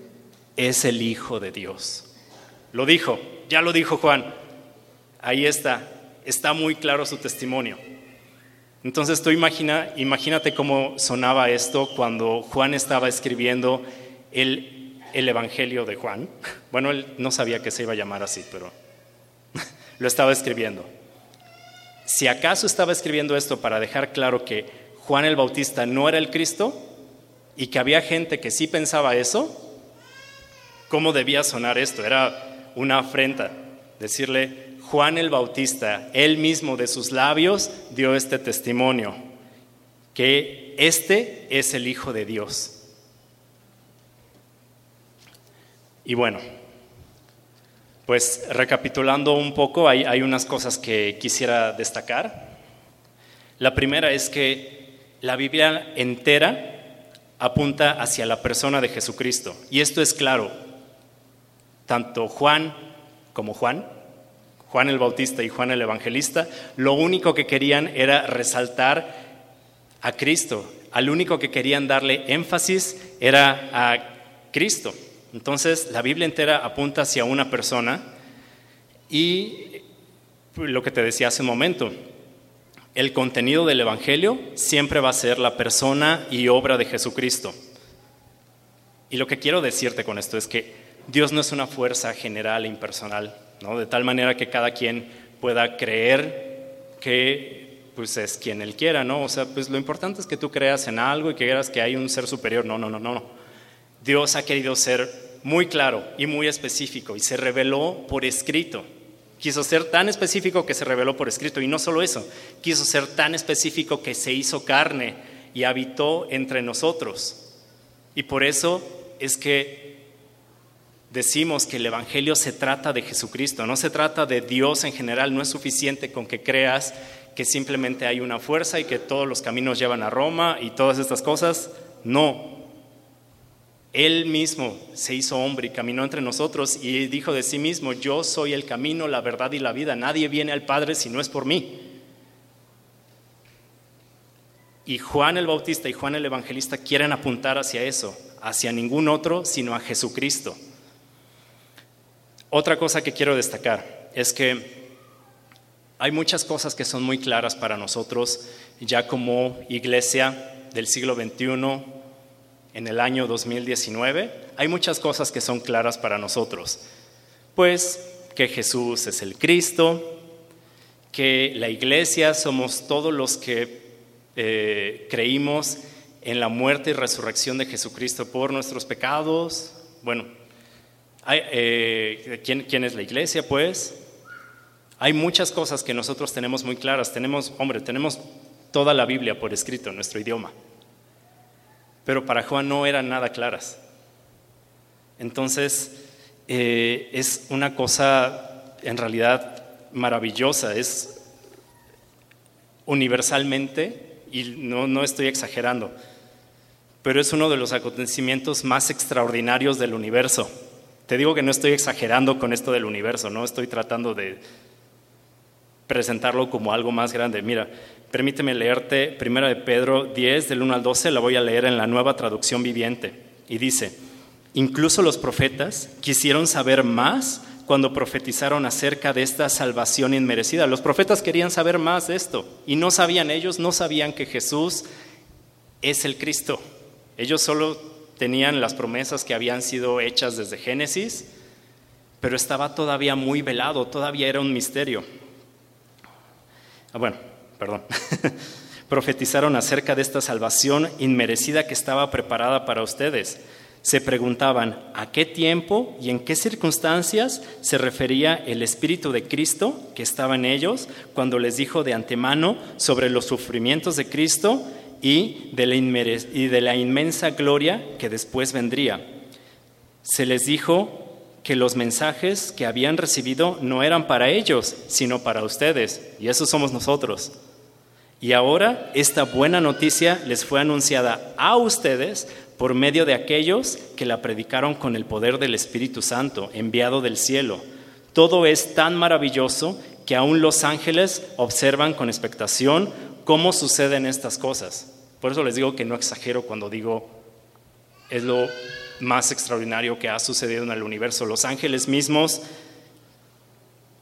es el Hijo de Dios. Lo dijo, ya lo dijo Juan. Ahí está, está muy claro su testimonio. Entonces tú imagina, imagínate cómo sonaba esto cuando Juan estaba escribiendo el, el Evangelio de Juan. Bueno, él no sabía que se iba a llamar así, pero lo estaba escribiendo. Si acaso estaba escribiendo esto para dejar claro que Juan el Bautista no era el Cristo y que había gente que sí pensaba eso, ¿Cómo debía sonar esto? Era una afrenta. Decirle, Juan el Bautista, él mismo de sus labios dio este testimonio. que este es el Hijo de Dios. Y bueno, pues recapitulando un poco, hay, hay unas cosas que quisiera destacar. La primera es que la Biblia entera apunta hacia la persona de Jesucristo. Y esto es claro. Tanto Juan como Juan, Juan el Bautista y Juan el Evangelista, lo único que querían era resaltar a Cristo. Al único que querían darle énfasis era a Cristo. Entonces, la Biblia entera apunta hacia una persona y lo que te decía hace un momento, el contenido del Evangelio siempre va a ser la persona y obra de Jesucristo. Y lo que quiero decirte con esto es que Dios no es una fuerza general e impersonal, ¿no? de tal manera que cada quien pueda creer que pues es quien él quiera, ¿no? O sea, pues lo importante es que tú creas en algo y que creas que hay un ser superior. No, no, no, no. Dios ha querido ser muy claro y muy específico y se reveló por escrito. Quiso ser tan específico que se reveló por escrito y no solo eso, quiso ser tan específico que se hizo carne y habitó entre nosotros. Y por eso es que decimos que el Evangelio se trata de Jesucristo, no se trata de Dios en general, no es suficiente con que creas que simplemente hay una fuerza y que todos los caminos llevan a Roma y todas estas cosas. No. Él mismo se hizo hombre y caminó entre nosotros y dijo de sí mismo, yo soy el camino, la verdad y la vida. Nadie viene al Padre si no es por mí. Y Juan el Bautista y Juan el Evangelista quieren apuntar hacia eso, hacia ningún otro, sino a Jesucristo. Otra cosa que quiero destacar es que hay muchas cosas que son muy claras para nosotros ya como iglesia del siglo XXI, en el año 2019. Hay muchas cosas que son claras para nosotros. Pues que Jesús es el Cristo, que la iglesia somos todos los que eh, creímos en la muerte y resurrección de Jesucristo por nuestros pecados. Bueno, eh, ¿quién es la iglesia? Pues hay muchas cosas que nosotros tenemos muy claras. Tenemos, hombre, tenemos toda la Biblia por escrito en nuestro idioma. Pero para Juan no eran nada claras. Entonces, eh, es una cosa en realidad maravillosa, es universalmente, y no, no estoy exagerando, pero es uno de los acontecimientos más extraordinarios del universo. Te digo que no estoy exagerando con esto del universo, no estoy tratando de presentarlo como algo más grande. Mira, permíteme leerte primero de Pedro 10, del 1 al 12, la voy a leer en la nueva traducción viviente. Y dice, incluso los profetas quisieron saber más cuando profetizaron acerca de esta salvación inmerecida. Los profetas querían saber más de esto y no sabían ellos, no sabían que Jesús es el Cristo. Ellos solo tenían las promesas que habían sido hechas desde Génesis, pero estaba todavía muy velado, todavía era un misterio. Ah, bueno, perdón. Profetizaron acerca de esta salvación inmerecida que estaba preparada para ustedes. Se preguntaban a qué tiempo y en qué circunstancias se refería el Espíritu de Cristo que estaba en ellos cuando les dijo de antemano sobre los sufrimientos de Cristo y de la, y de la inmensa gloria que después vendría. Se les dijo que los mensajes que habían recibido no eran para ellos, sino para ustedes. Y eso somos nosotros. Y ahora esta buena noticia les fue anunciada a ustedes por medio de aquellos que la predicaron con el poder del Espíritu Santo, enviado del cielo. Todo es tan maravilloso que aún los ángeles observan con expectación cómo suceden estas cosas. Por eso les digo que no exagero cuando digo es lo más extraordinario que ha sucedido en el universo. Los ángeles mismos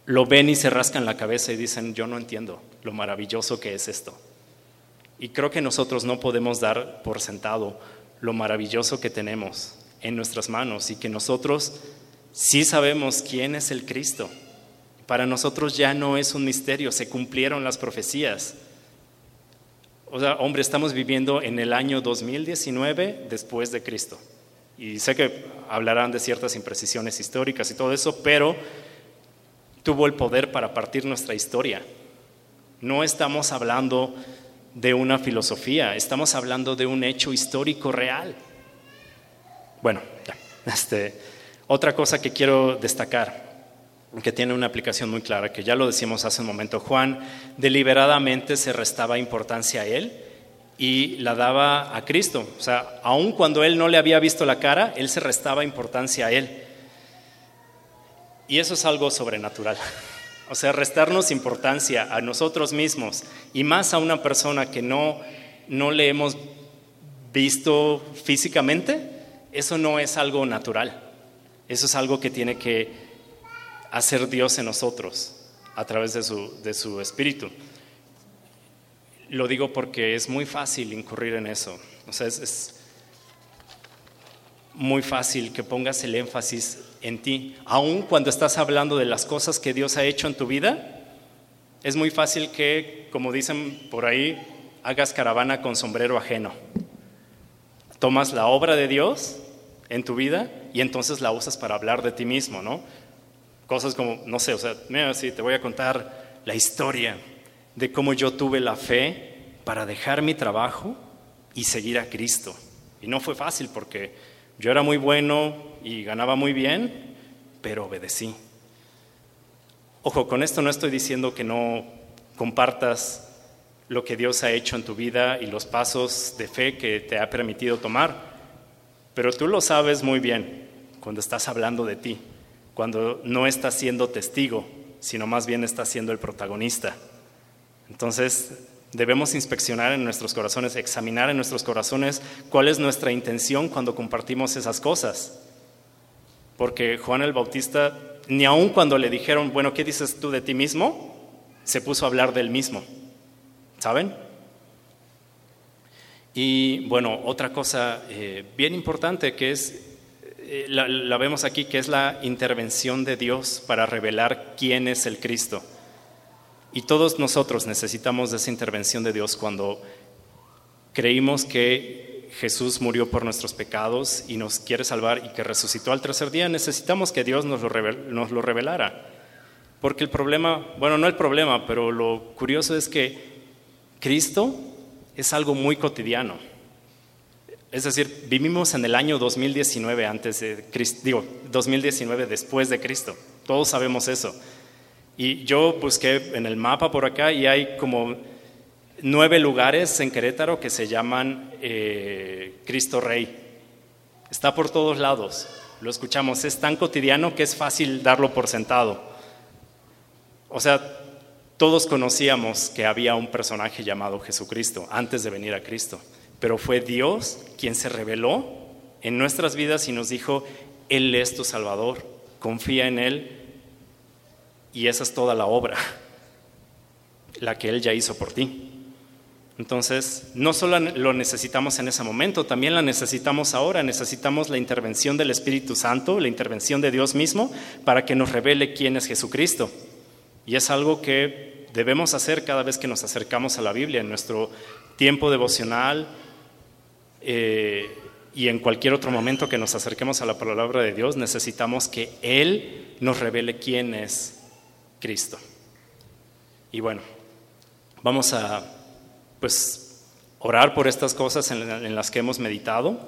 lo ven y se rascan la cabeza y dicen, yo no entiendo lo maravilloso que es esto. Y creo que nosotros no podemos dar por sentado lo maravilloso que tenemos en nuestras manos y que nosotros sí sabemos quién es el Cristo. Para nosotros ya no es un misterio, se cumplieron las profecías. O sea, hombre, estamos viviendo en el año 2019 después de Cristo. Y sé que hablarán de ciertas imprecisiones históricas y todo eso, pero tuvo el poder para partir nuestra historia. No estamos hablando de una filosofía, estamos hablando de un hecho histórico real. Bueno, Este, otra cosa que quiero destacar, que tiene una aplicación muy clara, que ya lo decimos hace un momento, Juan deliberadamente se restaba importancia a él y la daba a Cristo. O sea, aun cuando él no le había visto la cara, él se restaba importancia a él. Y eso es algo sobrenatural. O sea, restarnos importancia a nosotros mismos y más a una persona que no, no le hemos visto físicamente, eso no es algo natural. Eso es algo que tiene que hacer Dios en nosotros a través de su, de su espíritu. Lo digo porque es muy fácil incurrir en eso. O sea, es, muy fácil que pongas el énfasis en ti, aun cuando estás hablando de las cosas que Dios ha hecho en tu vida. Es muy fácil que, como dicen por ahí, hagas caravana con sombrero ajeno. Tomas la obra de Dios en tu vida y entonces la usas para hablar de ti mismo, ¿no? Cosas como, no sé, o sea, mira, sí, te voy a contar la historia de cómo yo tuve la fe para dejar mi trabajo y seguir a Cristo. Y no fue fácil porque yo era muy bueno y ganaba muy bien, pero obedecí. Ojo, con esto no estoy diciendo que no compartas lo que Dios ha hecho en tu vida y los pasos de fe que te ha permitido tomar, pero tú lo sabes muy bien cuando estás hablando de ti, cuando no estás siendo testigo, sino más bien estás siendo el protagonista. Entonces, debemos inspeccionar en nuestros corazones, examinar en nuestros corazones cuál es nuestra intención cuando compartimos esas cosas. Porque Juan el Bautista, ni aun cuando le dijeron, bueno, ¿qué dices tú de ti mismo? Se puso a hablar del mismo. ¿Saben? Y bueno, otra cosa eh, bien importante que es, eh, la vemos aquí, que es la intervención de Dios para revelar quién es el Cristo. Y todos nosotros necesitamos esa intervención de Dios cuando creímos que Jesús murió por nuestros pecados y nos quiere salvar y que resucitó al tercer día. Necesitamos que Dios nos lo, nos lo revelara. Porque el problema, bueno, no el problema, pero lo curioso es que Cristo es algo muy cotidiano. Es decir, vivimos en el año 2019 antes de Cristo, digo, 2019 después de Cristo. Todos sabemos eso. Y yo busqué en el mapa por acá y hay como nueve lugares en Querétaro que se llaman eh, Cristo Rey. Está por todos lados, lo escuchamos, es tan cotidiano que es fácil darlo por sentado. O sea, todos conocíamos que había un personaje llamado Jesucristo antes de venir a Cristo, pero fue Dios quien se reveló en nuestras vidas y nos dijo, Él es tu Salvador, confía en Él y esa es toda la obra, la que Él ya hizo por ti. Entonces, no solo lo necesitamos en ese momento, también la necesitamos ahora. Necesitamos la intervención del Espíritu Santo, la intervención de Dios mismo, para que nos revele quién es Jesucristo. Y es algo que debemos hacer cada vez que nos acercamos a la Biblia, en nuestro tiempo devocional eh, y en cualquier otro momento que nos acerquemos a la palabra de Dios, necesitamos que Él nos revele quién es Cristo. Y bueno, vamos a pues orar por estas cosas en, las que hemos meditado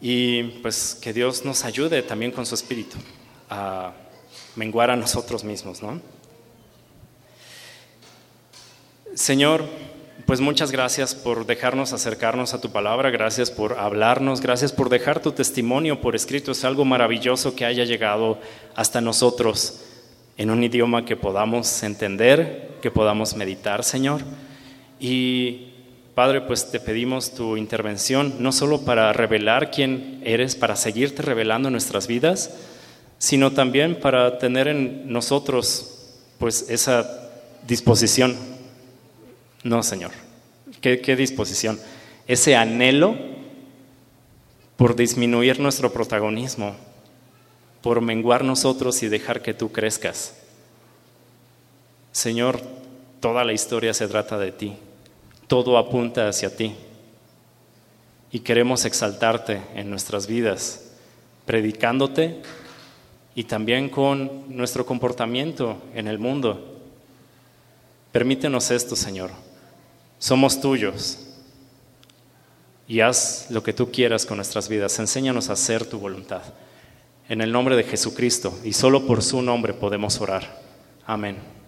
y pues que Dios nos ayude también con su espíritu a menguar a nosotros mismos, ¿no? Señor, pues muchas gracias por dejarnos acercarnos a tu palabra, gracias por hablarnos, gracias por dejar tu testimonio por escrito. Es algo maravilloso que haya llegado hasta nosotros en un idioma que podamos entender, que podamos meditar, Señor. Y Padre, pues te pedimos tu intervención, no solo para revelar quién eres, para seguirte revelando nuestras vidas, sino también para tener en nosotros pues esa disposición. No, Señor, ¿qué, disposición? Ese anhelo por disminuir nuestro protagonismo, por menguar nosotros y dejar que tú crezcas. Señor, toda la historia se trata de ti, todo apunta hacia ti y queremos exaltarte en nuestras vidas, predicándote y también con nuestro comportamiento en el mundo. Permítenos esto, Señor, somos tuyos y haz lo que tú quieras con nuestras vidas. Enséñanos a hacer tu voluntad. En el nombre de Jesucristo y solo por su nombre podemos orar. Amén.